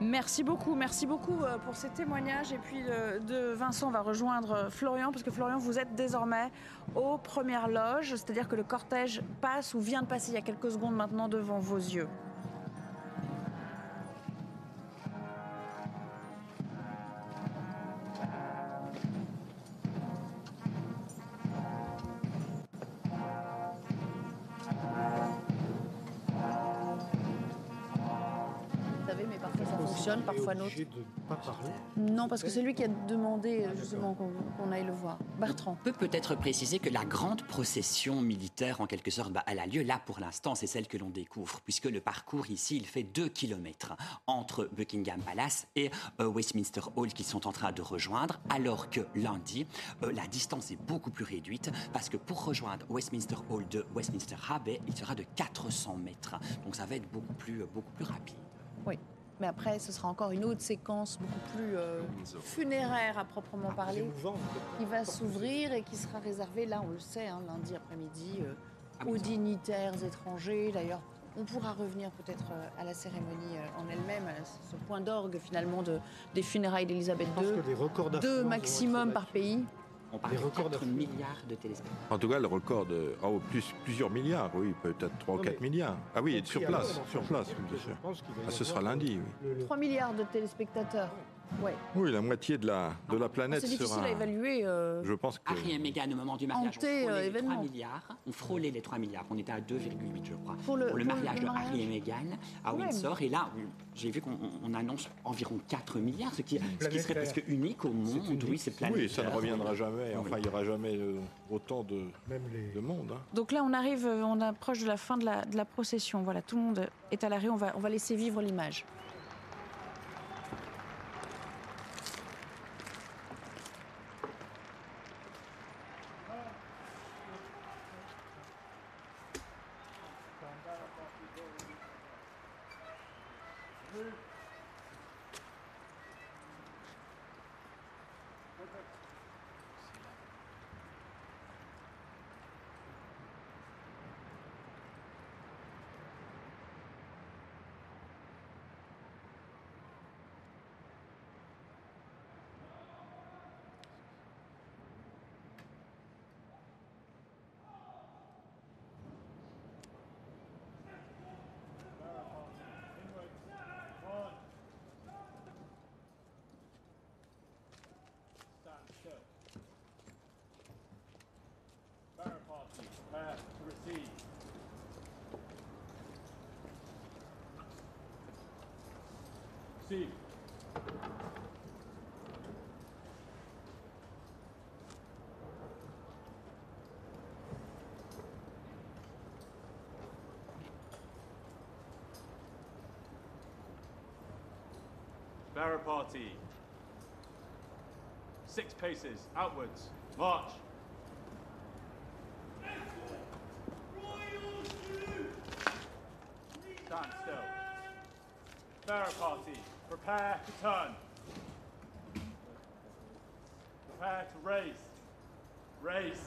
Speaker 2: Merci beaucoup, merci beaucoup euh, pour ces témoignages. Et puis euh, de Vincent, va rejoindre euh, Florian, parce que Florian, vous êtes désormais aux premières loges, c'est-à-dire que le cortège passe ou vient de passer il y a quelques secondes maintenant devant vos yeux. Non.
Speaker 6: Obligé de pas parler.
Speaker 2: Non, parce que c'est lui qui a demandé euh, justement qu'on aille le voir. Bertrand.
Speaker 4: On peut peut-être préciser que la grande procession militaire, en quelque sorte, bah, elle a lieu là pour l'instant, c'est celle que l'on découvre, puisque le parcours ici, il fait 2 km entre Buckingham Palace et euh, Westminster Hall qui sont en train de rejoindre, alors que lundi, euh, la distance est beaucoup plus réduite, parce que pour rejoindre Westminster Hall de Westminster Abbey, il sera de 400 mètres. Donc ça va être beaucoup plus, euh, beaucoup plus rapide.
Speaker 2: Oui. Mais après, ce sera encore une autre séquence beaucoup plus euh, funéraire à proprement parler, qui va s'ouvrir et qui sera réservée, là on le sait, hein, lundi après-midi, euh,
Speaker 4: Ah
Speaker 2: aux dignitaires étrangers. D'ailleurs, on pourra revenir peut-être euh, à la cérémonie en elle-même, à ce point d'orgue finalement de, des funérailles d'Elisabeth
Speaker 6: Je pense
Speaker 2: II.
Speaker 6: que les records d'affluence
Speaker 2: Deux maximum par pays.
Speaker 4: On parle
Speaker 6: Les
Speaker 4: de
Speaker 6: records
Speaker 4: 4
Speaker 6: d'affluence.
Speaker 4: milliards de téléspectateurs.
Speaker 5: En tout cas, le record de oh, plus, plusieurs milliards, oui, peut-être 3 ou
Speaker 6: Non,
Speaker 5: 4
Speaker 6: mais-
Speaker 5: milliards. Ah oui, sur place, sur place, bien sûr. Ah, ce sera lundi, oui.
Speaker 6: le- le-
Speaker 2: 3 milliards de téléspectateurs. Ouais.
Speaker 5: Oui, la moitié de la, de la planète
Speaker 2: C'est difficile
Speaker 5: sera.
Speaker 2: à évaluer. euh,
Speaker 5: Je pense que.
Speaker 4: Harry et Meghan, au moment du mariage,
Speaker 2: Hanté,
Speaker 4: ont frôlé
Speaker 2: euh,
Speaker 4: les
Speaker 2: événement.
Speaker 4: 3 milliards. On frôlait les 3 milliards. On était à 2,8, je crois.
Speaker 2: Pour le- pour le
Speaker 4: mariage de
Speaker 2: mariage.
Speaker 4: Harry et Meghan à
Speaker 2: Ouais,
Speaker 4: Windsor. Et là, j'ai vu qu'on on annonce environ 4 milliards, ce qui, ce qui serait presque unique au monde.
Speaker 6: unique.
Speaker 4: Oui, c'est planétaire.
Speaker 5: Oui, ça ne reviendra jamais. Enfin, il n'y aura jamais euh, autant de,
Speaker 6: Même les,
Speaker 5: de monde. hein.
Speaker 2: Donc là, on arrive, on approche de la fin de la, de la procession. Voilà, tout le monde est à l'arrêt. On va, on va laisser vivre l'image.
Speaker 11: Party. Six paces, outwards. March. Stand still. Party, prepare to turn. Prepare to. Raise.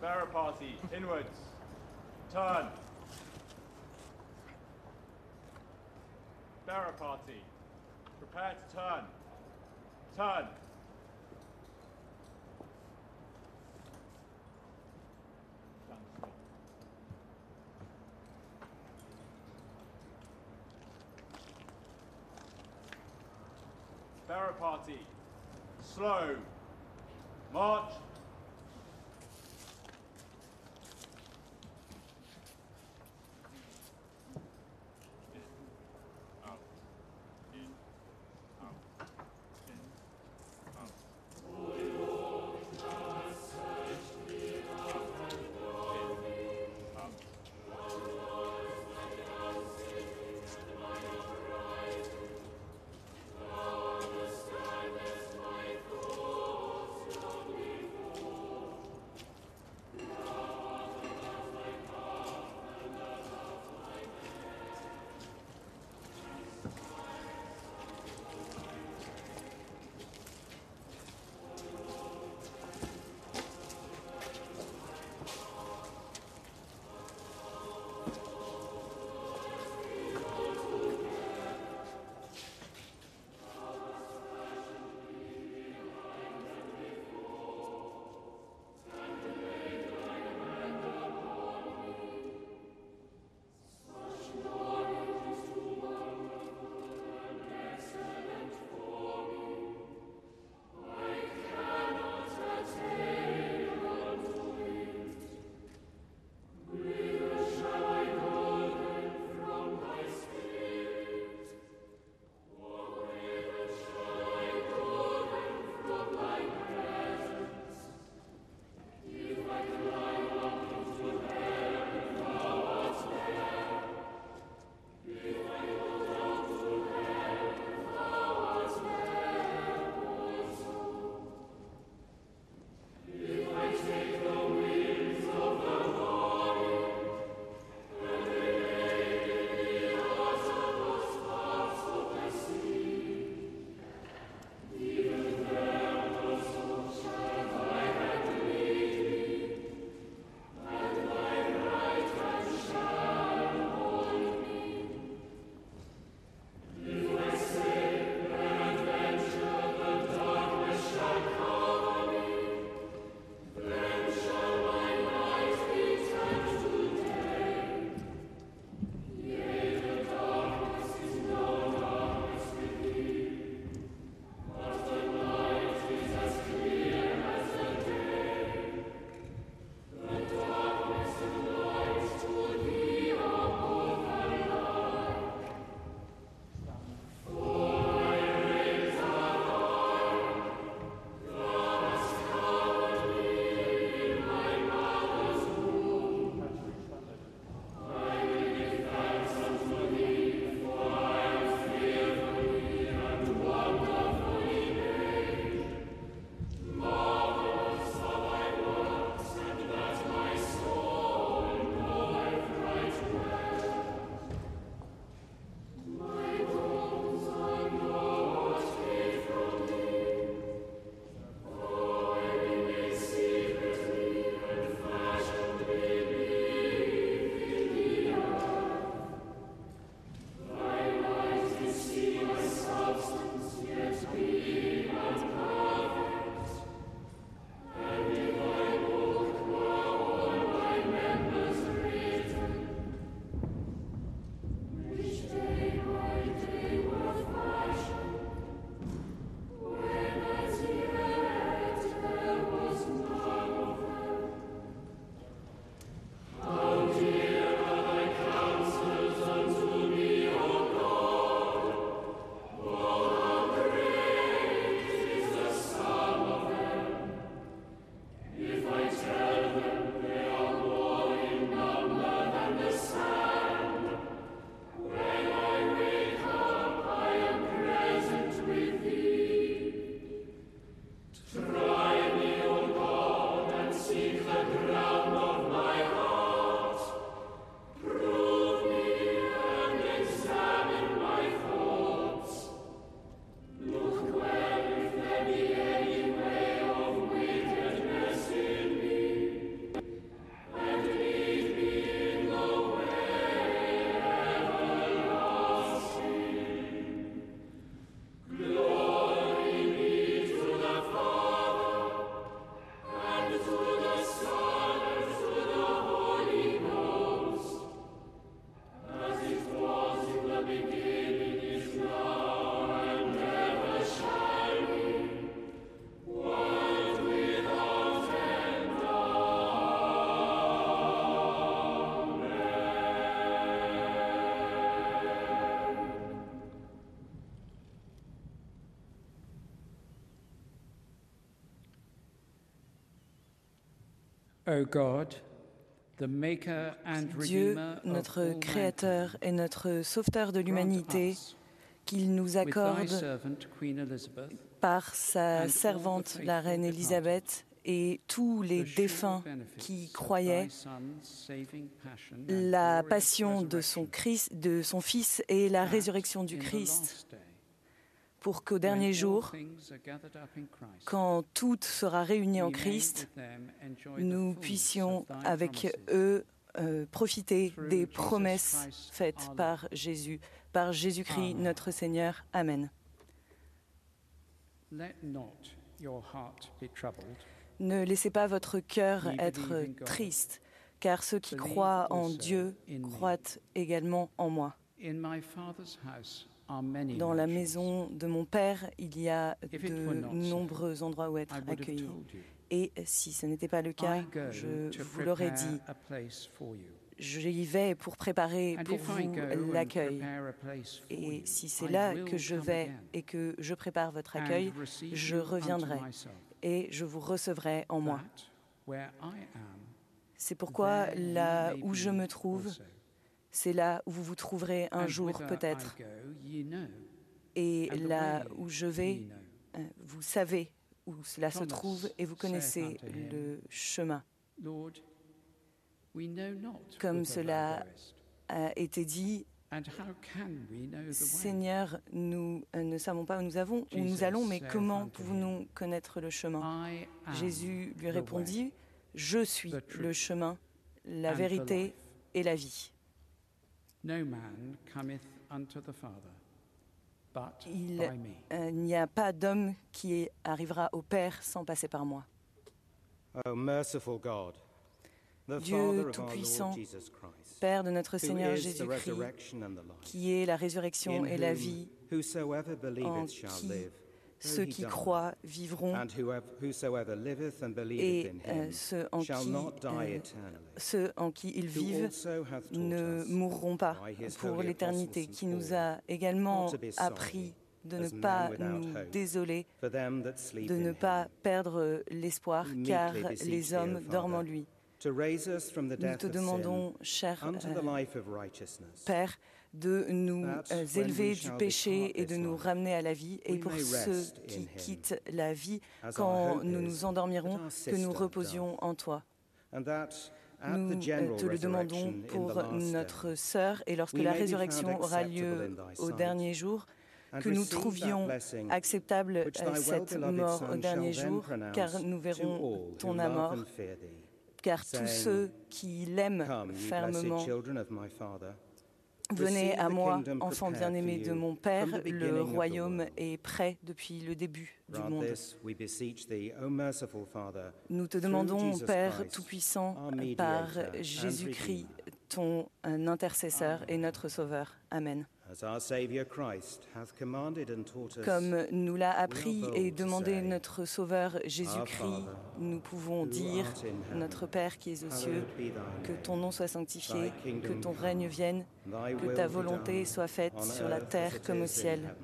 Speaker 11: Bearer party, inwards. Turn. Bearer party, prepare to turn. Turn. Bearer party, slow. March.
Speaker 12: Dieu,
Speaker 13: redeemer of
Speaker 12: notre Créateur et notre Sauveteur de l'humanité, qu'il nous accorde par sa servante, la reine Élisabeth, et tous les défunts qui croyaient la passion de son, Christ, de son Fils et la résurrection du Christ, pour qu'au dernier jour, quand tout sera réuni en Christ, nous puissions, avec eux, euh, profiter des promesses faites par Jésus, par Jésus-Christ notre Seigneur. Amen. Ne laissez pas votre cœur être triste, car ceux qui croient en Dieu croient également en moi. Dans la maison de mon Père, il y a de nombreux endroits où être accueilli. Et si ce n'était pas le cas, je vous l'aurais dit. J'y vais pour préparer pour vous l'accueil. Et si c'est là que je vais et que je prépare votre accueil, je reviendrai et je vous recevrai en moi. C'est pourquoi là où je me trouve. C'est là où vous vous trouverez un jour peut-être. Et là où je vais, euh, vous savez où cela se trouve et vous connaissez le chemin. Comme cela a été dit? Seigneur, nous euh, ne savons pas où nous, avons, où nous allons, mais comment pouvons-nous connaître le chemin? Jésus lui répondit, Je suis le chemin, la vérité et la vie.
Speaker 13: No man cometh unto the Father, but
Speaker 12: Il
Speaker 13: by me.
Speaker 12: euh, n'y a pas d'homme qui arrivera au Père sans passer par moi.
Speaker 14: O merciful God, the
Speaker 12: Dieu
Speaker 14: Father of our
Speaker 12: Tout-Puissant,
Speaker 14: Lord Jesus Christ,
Speaker 12: Père de notre
Speaker 14: who
Speaker 12: Seigneur
Speaker 14: is the
Speaker 12: Jésus-Christ,
Speaker 14: resurrection and the life,
Speaker 12: qui est la résurrection
Speaker 14: in
Speaker 12: et la
Speaker 14: whom
Speaker 12: vie,
Speaker 14: whosoever
Speaker 12: en
Speaker 14: believeth shall
Speaker 12: qui
Speaker 14: live,
Speaker 12: ceux qui croient vivront, et euh, ceux en qui, euh, ceux en qui ils vivent ne mourront pas pour l'éternité, qui nous a également appris de ne pas nous désoler, de ne pas perdre l'espoir, car les hommes dorment en lui. Nous te demandons, cher euh, Père, de nous euh, élever du péché et de nous ramener à la vie, et pour ceux qui quittent la vie, quand nous nous endormirons, que nous reposions en toi. Nous euh, te le demandons pour notre sœur, et lorsque la résurrection aura lieu au dernier jour, que nous trouvions acceptable euh, cette mort au dernier jour, car nous verrons ton amour, car tous ceux qui l'aiment fermement
Speaker 14: children of my Father,
Speaker 12: Venez à moi, enfants bien-aimés
Speaker 14: for
Speaker 12: de mon Père, le royaume est prêt depuis le début du monde. Nous te demandons, Père Tout-Puissant, par Jésus-Christ, ton intercesseur et notre Sauveur. Amen.
Speaker 14: As our Saviour Christ hath commanded and taught us,
Speaker 12: Comme nous l'a appris et demandé notre Sauveur Jésus-Christ, nous pouvons dire, notre Père qui es aux cieux, que ton nom soit sanctifié, que ton règne vienne, que ta volonté soit faite sur la terre comme au ciel.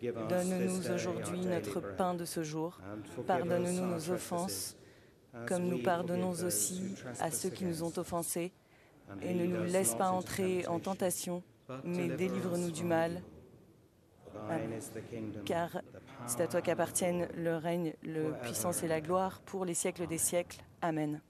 Speaker 12: Donne-nous aujourd'hui
Speaker 14: our
Speaker 12: notre pain de ce jour. Pardonne-nous nos offenses, comme nous pardonnons aussi à ceux qui nous ont offensés. Et ne nous
Speaker 14: us
Speaker 12: laisse pas entrer en tentation, mais délivre-nous
Speaker 14: us
Speaker 12: du mal.
Speaker 14: kingdom,
Speaker 12: Car c'est à toi qu'appartiennent le règne, la puissance et la gloire pour les siècles des siècles. Amen.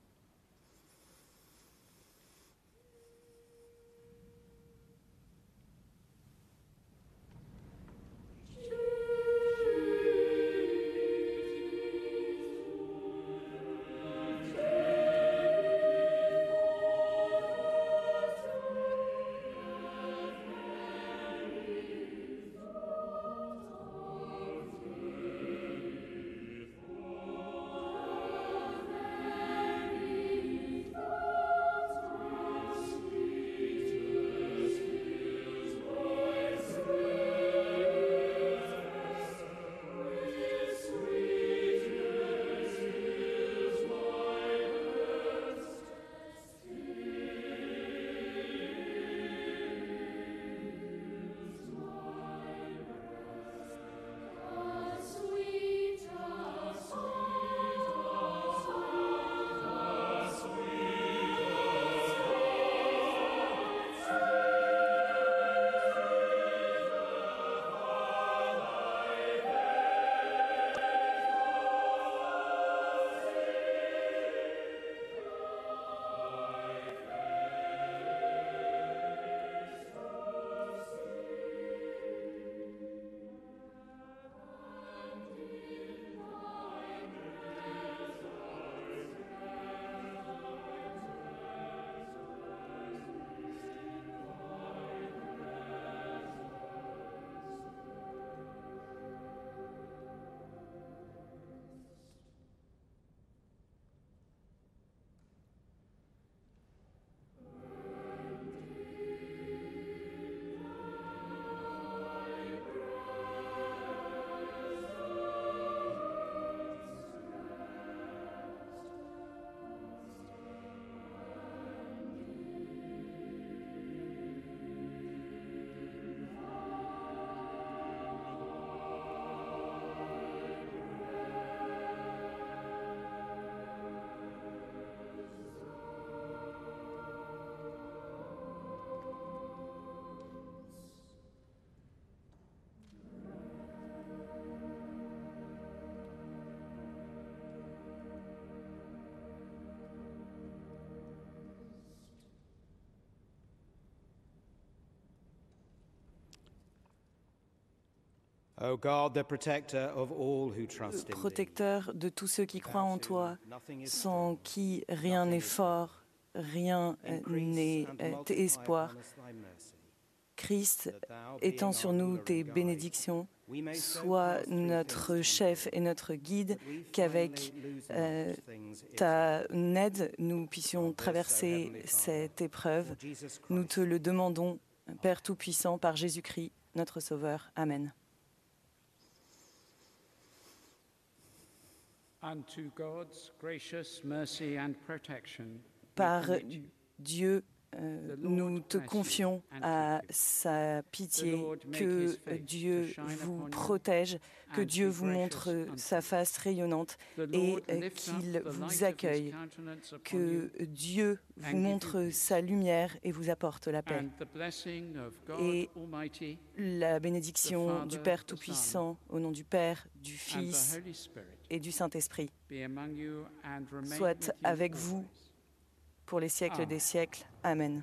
Speaker 12: Protecteur de tous ceux qui croient en toi, sans qui rien n'est fort, rien n'est euh, espoir. Christ, étends sur nous tes bénédictions, sois notre chef et notre guide, qu'avec euh, ta aide, nous puissions traverser cette épreuve. Nous te le demandons, Père Tout-Puissant, par Jésus-Christ, notre Sauveur. Amen.
Speaker 13: Unto God's gracious mercy and protection, we
Speaker 12: Par. Dieu, euh, nous te confions à sa pitié, que Dieu vous protège, que Dieu vous montre sa face rayonnante et euh, qu'il vous accueille, que Dieu vous montre sa lumière et vous apporte la paix. Et la bénédiction du Père Tout-Puissant, au nom du Père, du Fils et du Saint-Esprit, soit avec vous pour les siècles des siècles. Amen.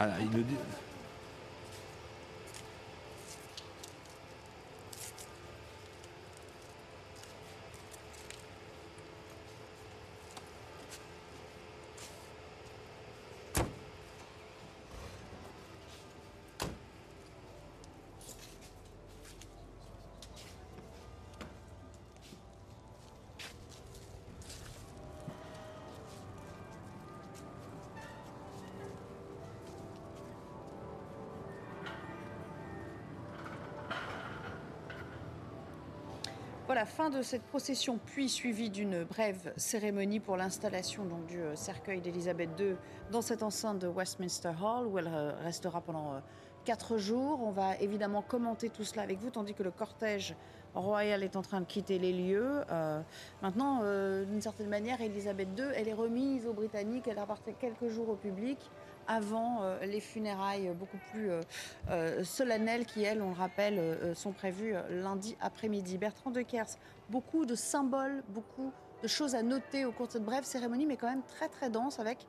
Speaker 5: Alors, il le dit.
Speaker 2: Voilà, fin de cette procession, puis suivie d'une brève cérémonie pour l'installation donc, du euh, cercueil d'Élisabeth II dans cette enceinte de Westminster Hall, où elle restera pendant euh, quatre jours. On va évidemment commenter tout cela avec vous, tandis que le cortège royal est en train de quitter les lieux. Euh, maintenant, d'une certaine manière, Elisabeth II, elle est remise aux Britanniques, elle appartient quelques jours au public avant euh, les funérailles beaucoup plus euh, euh, solennelles qui, elles, on le rappelle, sont prévues lundi après-midi. Bertrand de Kers, beaucoup de symboles, beaucoup de choses à noter au cours de cette brève cérémonie, mais quand même très très dense avec,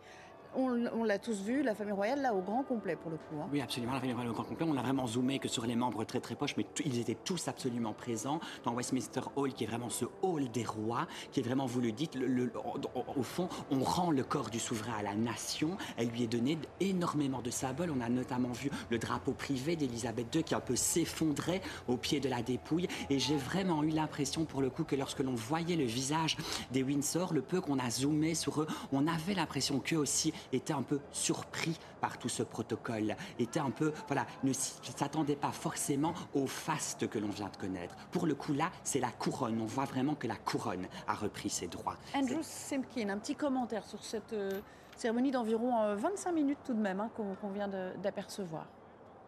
Speaker 2: on, l'a tous vu, la famille royale là au grand complet pour le coup. hein.
Speaker 4: Oui, absolument. La famille royale au grand complet. On a vraiment zoomé que sur les membres très très proches, mais ils étaient tous absolument présents dans Westminster Hall, qui est vraiment ce hall des rois, qui est vraiment, vous le dites, au- au fond, on rend le corps du souverain à la nation. Elle lui est donné énormément de symboles. On a notamment vu le drapeau privé d'Élisabeth II qui un peu s'effondrait au pied de la dépouille. Et j'ai vraiment eu l'impression, pour le coup, que lorsque l'on voyait le visage des Windsor, le peu qu'on a zoomé sur eux, on avait l'impression qu'eux aussi étaient un peu surpris par tout ce protocole, étaient un peu, voilà, ne s- s'attendaient pas forcément au faste que l'on vient de connaître. Pour le coup, là, c'est la couronne. On voit vraiment que la couronne a repris ses droits.
Speaker 2: Andrew Simpkin, un petit commentaire sur cette euh, cérémonie d'environ euh, 25 minutes tout de même hein, qu'on vient d'apercevoir.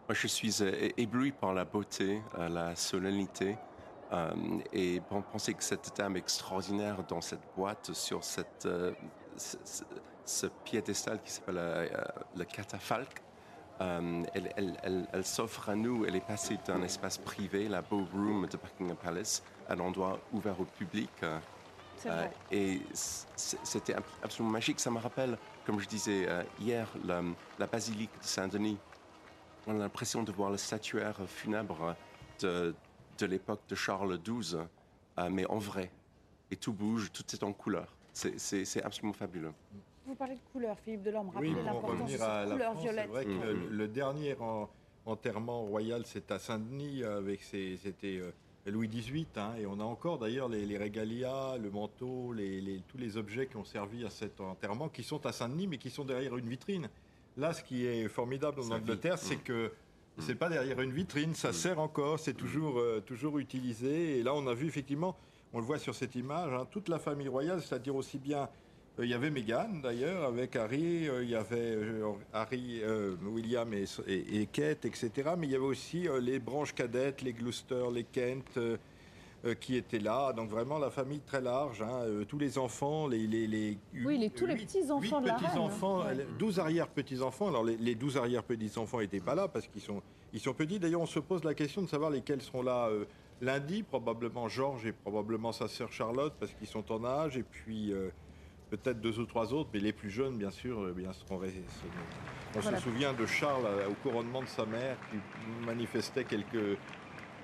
Speaker 3: Moi, je suis euh, ébloui par la beauté, euh, la solennité. euh, et pen- penser que cette dame extraordinaire dans cette boîte, sur cette, euh, ce, piédestal qui s'appelle euh, euh, le catafalque, euh, elle, elle- elle- elle s'offre à nous. Elle est passée d'un espace privé, la Beau Room de Buckingham Palace, à un endroit ouvert au public. euh, et c'était ab- absolument magique. Ça me rappelle, comme je disais euh, hier, la, la basilique de Saint-Denis. On a l'impression de voir le statuaire funèbre de, de l'époque de Charles XII, mais en vrai. Et tout bouge, tout est en couleur. C'est absolument fabuleux.
Speaker 2: Vous parlez de couleur, Philippe Delorme.
Speaker 5: Oui,
Speaker 2: Rappelez
Speaker 5: pour
Speaker 2: l'importance de
Speaker 5: revenir
Speaker 2: cette
Speaker 5: à la
Speaker 2: couleur
Speaker 5: France, c'est
Speaker 2: violette.
Speaker 5: vrai que le, le dernier en- enterrement royal, c'est à Saint-Denis, avec ses- c'était euh, Louis XVIII, hein, et on a encore d'ailleurs les, les régalias, le manteau, les, les- tous les objets qui ont servi à cet enterrement, qui sont à Saint-Denis, mais qui sont derrière une vitrine. Là, ce qui est formidable en Angleterre, c'est
Speaker 3: Mhm.
Speaker 5: que c'est pas derrière une vitrine, ça sert encore, c'est toujours, euh, toujours utilisé. Et là, on a vu effectivement, on le voit sur cette image, hein, toute la famille royale, c'est-à-dire aussi bien euh, il y avait Meghan d'ailleurs, avec Harry, euh, il y avait euh, Harry, euh, William et, et- et Kate, etc. Mais il y avait aussi euh, les branches cadettes, les Gloucester, les Kent, euh, euh, qui étaient là. Donc vraiment la famille très large, hein, euh, tous les enfants, les... les, les
Speaker 2: Oui, les- tous les petits-enfants
Speaker 5: huit
Speaker 2: de la reine, hein.
Speaker 5: petits-enfants,
Speaker 2: Ouais.
Speaker 5: euh, 12 arrière-petits-enfants. Alors les, les 12 arrière-petits-enfants n'étaient pas là parce qu'ils sont, ils sont petits. D'ailleurs, on se pose la question de savoir lesquels seront là euh, lundi. Probablement Georges et probablement sa sœur Charlotte parce qu'ils sont en âge. Et puis euh, peut-être deux ou trois autres, mais les plus jeunes, bien sûr, euh, bien seront. On
Speaker 2: Voilà.
Speaker 5: se souvient de Charles euh, au couronnement de sa mère qui manifestait quelques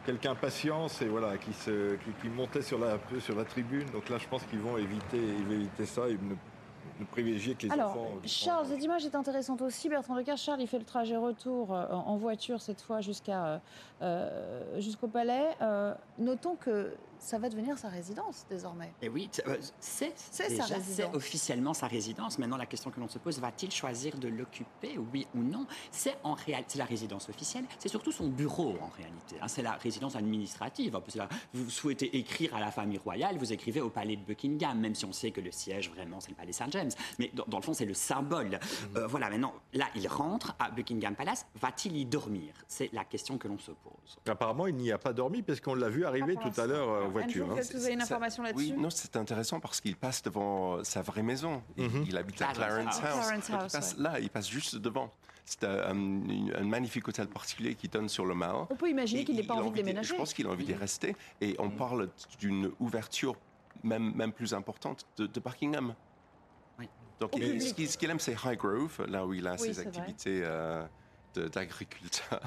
Speaker 5: quelque impatience et voilà qui se qui, qui montait sur la un peu sur la tribune donc là je pense qu'ils vont éviter ils vont éviter ça et ne, privilégier que les
Speaker 2: Alors,
Speaker 5: enfants
Speaker 2: Charles, cette image est intéressante aussi. Bertrand Leclerc, Charles, il fait le trajet retour euh, en voiture cette fois jusqu'à euh, euh, jusqu'au palais. Euh, notons que ça va devenir sa résidence désormais.
Speaker 4: Et oui, c'est- euh, c'est officiellement sa résidence. Maintenant, la question que l'on se pose, va-t-il choisir de l'occuper, oui ou non? C'est en réalité la résidence officielle. C'est surtout son bureau en réalité. hein. c'est la résidence administrative. Vous souhaitez écrire à la famille royale, vous écrivez au palais de Buckingham, même si on sait que le siège vraiment c'est le palais Saint-James. Mais dans, dans le fond, c'est le symbole. Euh, voilà. Maintenant, là, il rentre à Buckingham Palace. Va-t-il y dormir? C'est la question que l'on se pose.
Speaker 5: apparemment il n'y a pas dormi parce qu'on l'a vu arriver
Speaker 2: pour
Speaker 5: tout à l'heure en
Speaker 2: Andrew,
Speaker 5: voiture hein.
Speaker 2: vous avez une information là-dessus
Speaker 3: Oui, non, c'est intéressant parce qu'il passe devant sa vraie maison. Il-
Speaker 5: Mhm.
Speaker 3: Il habite à
Speaker 4: Clarence House.
Speaker 3: House.
Speaker 2: Clarence
Speaker 3: Donc,
Speaker 2: House,
Speaker 3: il passe
Speaker 2: ouais.
Speaker 3: là, il passe juste devant. C'est un, magnifique hôtel particulier qui donne sur le Mall.
Speaker 2: On peut imaginer qu'il n'ait pas
Speaker 3: a
Speaker 2: envie de déménager.
Speaker 3: Je pense qu'il a envie d'y rester. Et on parle d'une ouverture même, même plus importante de, de Buckingham. Donc, il- ce qu'il aime, c'est Highgrove, là où il a
Speaker 2: Oui,
Speaker 3: ses activités euh, d'agriculteur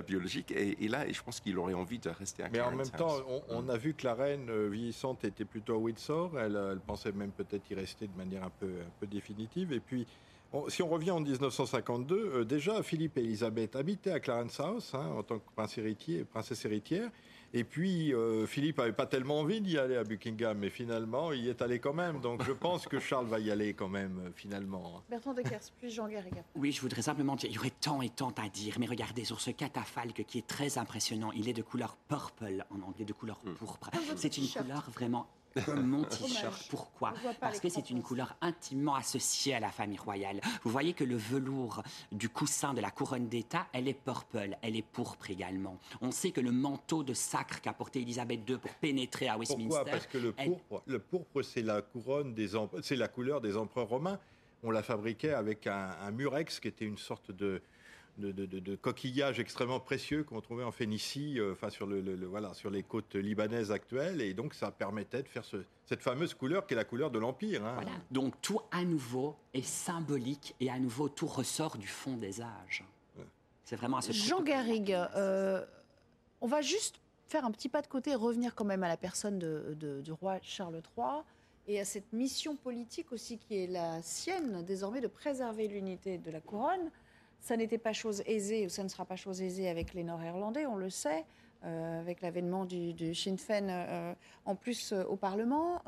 Speaker 3: biologique. Et, et là, je pense qu'il aurait envie de rester à
Speaker 5: Mais en même temps, on, on a vu que la reine euh, vieillissante était plutôt à Windsor. Elle, euh, elle pensait même peut-être y rester de manière un peu, un peu définitive. Et puis, on- si on revient en 1952, euh, déjà Philippe et Elisabeth habitaient à Clarence House hein, en tant que prince héritier, princesse héritière. Et puis, euh, Philippe n'avait pas tellement envie d'y aller à Buckingham, mais finalement, il y est allé quand même. Donc, je pense que Charles va y aller quand même, euh, finalement.
Speaker 2: Bertrand Deckers, puis Jean Garriga.
Speaker 4: Oui, je voudrais simplement dire, il y aurait tant et tant à dire, mais regardez sur ce catafalque qui est très impressionnant, il est de couleur purple en anglais, de couleur pourpre.
Speaker 2: Comme votre
Speaker 4: C'est une couleur vraiment comme mon [LAUGHS] t-shirt. Pourquoi Parce que c'est une couleur intimement associée à la famille royale. Vous voyez que le velours du coussin de la couronne d'État, elle est purple, elle est pourpre également. On sait que le manteau de sacre qu'a porté Elisabeth II pour pénétrer à Westminster,
Speaker 5: Pourquoi Parce que le
Speaker 4: elle-
Speaker 5: pourpre, le pourpre, c'est la couronne des em- c'est la couleur des empereurs romains. On la fabriquait avec un, un murex qui était une sorte de de, de- de- de coquillage extrêmement précieux qu'on trouvait en Phénicie, euh, enfin sur le, le- le- voilà sur les côtes libanaises actuelles, et donc ça permettait de faire ce- cette fameuse couleur qui est la couleur de l'empire. hein.
Speaker 4: Voilà. Donc tout à nouveau est symbolique et à nouveau tout ressort du fond des âges. C'est vraiment à ce
Speaker 2: Jean Garrigue, euh, on va juste faire un petit pas de côté et revenir quand même à la personne de- de- du roi Charles III et à cette mission politique aussi qui est la sienne désormais de préserver l'unité de la couronne. Ça n'était pas chose aisée ou ça ne sera pas chose aisée avec les Nord-Irlandais, on le sait, euh, avec l'avènement du, Sinn Féin euh, en plus euh, au Parlement.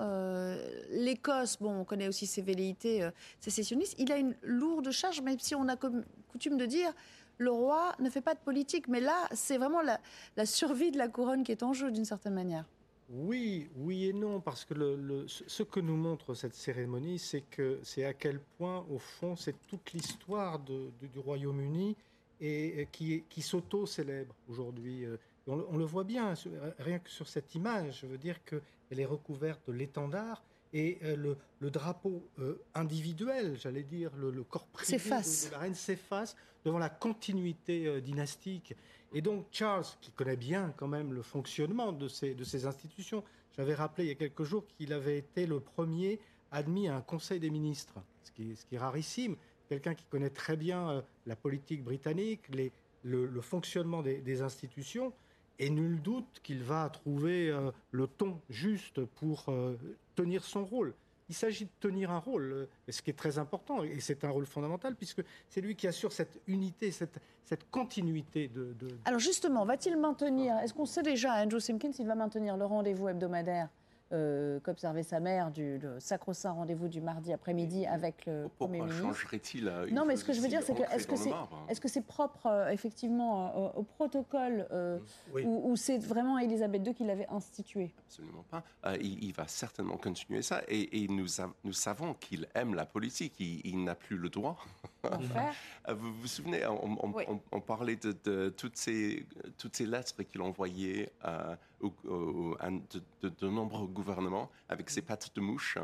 Speaker 2: L'Écosse, bon, on connaît aussi ses velléités sécessionnistes. Il a une lourde charge, même si on a comme coutume de dire le roi ne fait pas de politique. Mais là, c'est vraiment la survie de la couronne qui est en jeu d'une certaine manière.
Speaker 6: Oui, oui et non, parce que le, le- ce que nous montre cette cérémonie, c'est que c'est à quel point, au fond, c'est toute l'histoire de- de- du Royaume-Uni et, et qui, s'auto-célèbre aujourd'hui. Euh, On, le- on le voit bien, rien que sur cette image, je veux dire qu'elle est recouverte de l'étendard et euh, le, le drapeau euh, individuel, j'allais dire, le, corps privé de, la reine s'efface devant la continuité euh, dynastique. Et donc Charles, qui connaît bien quand même le fonctionnement de ces, institutions, j'avais rappelé il y a quelques jours qu'il avait été le premier admis à un conseil des ministres, ce qui, est rarissime. Quelqu'un qui connaît très bien euh, la politique britannique, le, fonctionnement des, des institutions, et nul doute qu'il va trouver euh, le ton juste pour euh, tenir son rôle. Il s'agit de tenir un rôle, euh, ce qui est très important, et c'est un rôle fondamental, puisque c'est lui qui assure cette unité, cette, continuité de, de-
Speaker 2: Alors justement, va-t-il maintenir, est-ce qu'on sait déjà, Andrew Simpkins, il va maintenir le rendez-vous hebdomadaire? Euh, qu'observait sa mère, du, sacro-saint rendez-vous du mardi après-midi avec le Premier
Speaker 3: Pourquoi
Speaker 2: ministre
Speaker 3: changerait-il une
Speaker 2: Non, mais ce que je veux dire, c'est que est-ce que c'est est-ce que c'est propre euh, effectivement euh, au, au protocole euh,
Speaker 3: Oui.
Speaker 2: ou, c'est vraiment Élisabeth II qui l'avait institué?
Speaker 3: Absolument pas. Euh, il, il va certainement continuer ça et, et nous, nous savons qu'il aime la politique. Il, il n'a plus le droit. [LAUGHS]
Speaker 2: faire?
Speaker 3: Vous vous souvenez, on, on-
Speaker 2: Oui.
Speaker 3: on- on parlait de, de toutes, ces, toutes ces lettres qu'il envoyait euh, au- au- à de, de- de nombreux gouvernements avec ses pattes de mouche.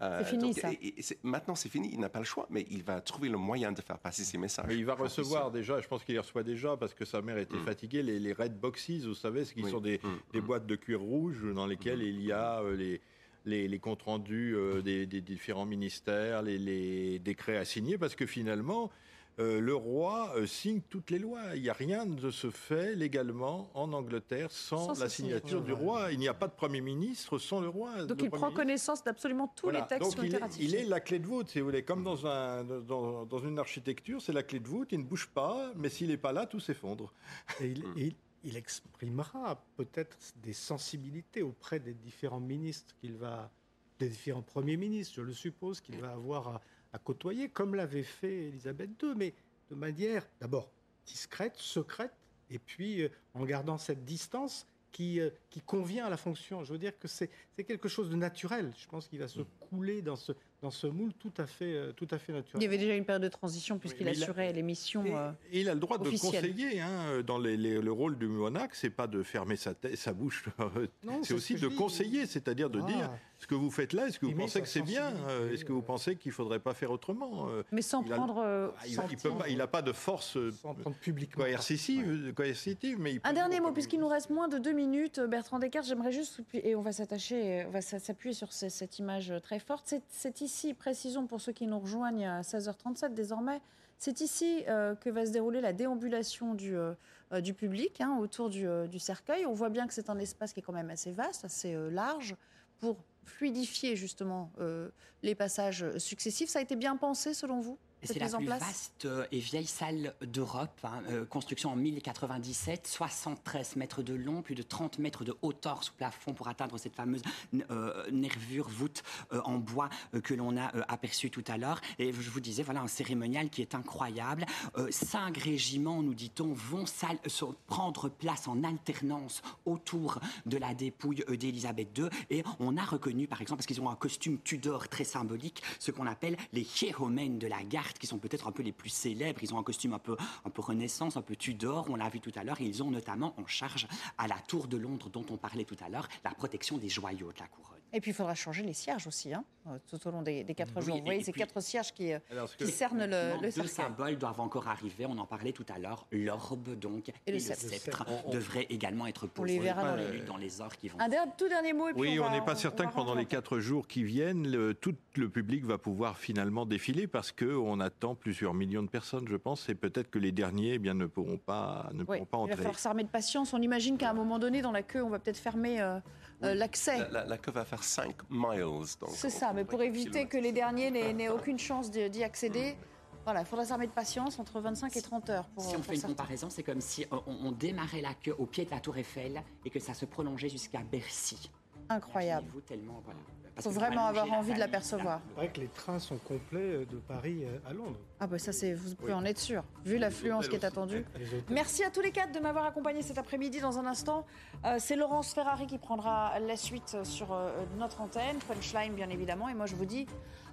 Speaker 3: Euh,
Speaker 2: C'est fini,
Speaker 3: donc,
Speaker 2: ça.
Speaker 3: et- et c'est- maintenant, c'est fini. Il n'a pas le choix, mais il va trouver le moyen de faire passer ses messages.
Speaker 5: Mais il va recevoir déjà, je pense qu'il les reçoit déjà parce que sa mère était fatiguée, les, les red boxes, vous savez, ce qui
Speaker 3: Oui.
Speaker 5: sont des, des boîtes de cuir rouge dans lesquelles il y a euh, les, les, les comptes rendus euh, des, des différents ministères, les, les décrets à signer, parce que finalement, euh, le roi euh, signe toutes les lois. Il n'y a rien de se fait légalement en Angleterre sans,
Speaker 2: Sans
Speaker 5: la signature du roi. Il n'y a pas de Premier ministre sans le roi.
Speaker 2: Donc
Speaker 5: Le
Speaker 2: il prend
Speaker 5: ministre-
Speaker 2: connaissance d'absolument tous
Speaker 5: voilà.
Speaker 2: les textes
Speaker 5: Donc
Speaker 2: qui ont
Speaker 5: il
Speaker 2: été
Speaker 5: est,
Speaker 2: ratifiés.
Speaker 5: il est la clé de voûte, si vous voulez. Comme dans, un, dans, dans une architecture, c'est la clé de voûte, il ne bouge pas, mais s'il n'est pas là, tout s'effondre.
Speaker 6: Et il, il- il exprimera peut-être des sensibilités auprès des différents ministres qu'il va, des différents premiers ministres, je le suppose, qu'il va avoir à, à côtoyer, comme l'avait fait Elisabeth II, mais de manière d'abord discrète, secrète, et puis euh, en gardant cette distance qui, euh, qui convient à la fonction. Je veux dire que c'est c'est quelque chose de naturel. Je pense qu'il va se couler dans ce, dans ce moule tout à fait, euh, tout à fait naturel.
Speaker 2: Il y avait déjà une période de transition puisqu'il assurait les missions. euh,
Speaker 5: Et il a le droit de conseiller. hein, dans les- les- le rôle du monarque, c'est pas de fermer sa, tête, sa bouche. [LAUGHS]
Speaker 6: Non,
Speaker 5: c'est aussi
Speaker 6: ce
Speaker 5: de conseiller, c'est-à-dire de
Speaker 6: Ah.
Speaker 5: dire ce que vous faites là, est-ce que vous pensez que c'est bien euh, Est-ce que vous pensez qu'il faudrait pas faire autrement Euh,
Speaker 2: Mais sans
Speaker 5: il a-
Speaker 2: prendre. euh,
Speaker 5: Ah, il pas- n'a pas de force euh,
Speaker 6: publiquement
Speaker 5: coercitive, coercitive, mais il peut
Speaker 2: Un dernier mot, puisqu'il nous reste moins de deux minutes, Bertrand Descartes, j'aimerais juste, et on va s'attacher, on va s'appuyer sur ce- cette image très C'est ici, précisons pour ceux qui nous rejoignent à 16h37 désormais, c'est ici que va se dérouler la déambulation du, du public hein, autour du, du, cercueil. On voit bien que c'est un espace qui est quand même assez vaste, assez large pour fluidifier justement les passages successifs. Ça a été bien pensé selon vous?
Speaker 4: C'est la plus vaste euh, et vieille salle d'Europe, hein, euh, construction en 1097, 73 mètres de long, plus de 30 mètres de hauteur sous plafond pour atteindre cette fameuse euh, nervure voûte en bois que l'on a aperçue tout à l'heure. Et je vous disais, voilà un cérémonial qui est incroyable. cinq régiments, nous dit-on, vont prendre place en alternance autour de la dépouille d'Élisabeth II. Et on a reconnu, par exemple, parce qu'ils ont un costume Tudor très symbolique, ce qu'on appelle les hiéromènes de la garde qui sont peut-être un peu les plus célèbres. Ils ont un costume un peu, un peu renaissance, un peu Tudor, on l'a vu tout à l'heure, ils ont notamment en charge à la Tour de Londres dont on parlait tout à l'heure, la protection des joyaux de la couronne.
Speaker 2: Et puis il faudra changer les cierges aussi, hein, euh, tout au long des, quatre jours. Vous voyez, ces quatre cierges qui, euh, qui cernent le, le
Speaker 4: Deux symboles doivent encore arriver, on en parlait tout à l'heure. L'orbe, donc, et, le sceptre, devrait également être posé
Speaker 2: dans,
Speaker 4: les... dans les heures qui vont.
Speaker 2: Un tout dernier mot. Et puis
Speaker 5: oui,
Speaker 2: on
Speaker 5: n'est pas certain que pendant les quatre jours qui viennent, le, tout le public va pouvoir finalement défiler parce qu'on attend plusieurs millions de personnes, je pense, et peut-être que les derniers eh bien, ne pourront pas, ne pourront pas entrer.
Speaker 2: Il va falloir s'armer de patience. On imagine qu'à un moment donné, dans la queue, on va peut-être fermer. Euh, euh, l'accès.
Speaker 3: La, queue va faire 5 miles.
Speaker 2: C'est ça, mais pour éviter que les derniers n'aient aucune chance d'y accéder. Voilà, il faudra s'armer de patience entre 25 et 30 heures.
Speaker 4: si on fait une comparaison, c'est comme si on, démarrait la queue au pied de la Tour Eiffel et que ça se prolongeait jusqu'à Bercy.
Speaker 2: Incroyable.
Speaker 4: Vous tellement, voilà.
Speaker 2: Il faut vraiment avoir envie de l'apercevoir.
Speaker 6: C'est vrai que les trains sont complets euh, de Paris euh, à Londres.
Speaker 2: Ah bah ça c'est, vous pouvez en être sûr, vu l'affluence qui est attendue. Merci à tous les quatre de m'avoir accompagné cet après-midi. Dans un instant, euh, c'est Laurence Ferrari qui prendra la suite sur notre antenne, Punchline bien évidemment. Et moi je vous dis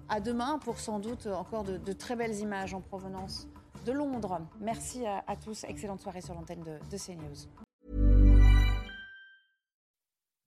Speaker 2: à demain pour sans doute encore de, très belles images en provenance de Londres. Merci à, tous, excellente soirée sur l'antenne de, de CNews.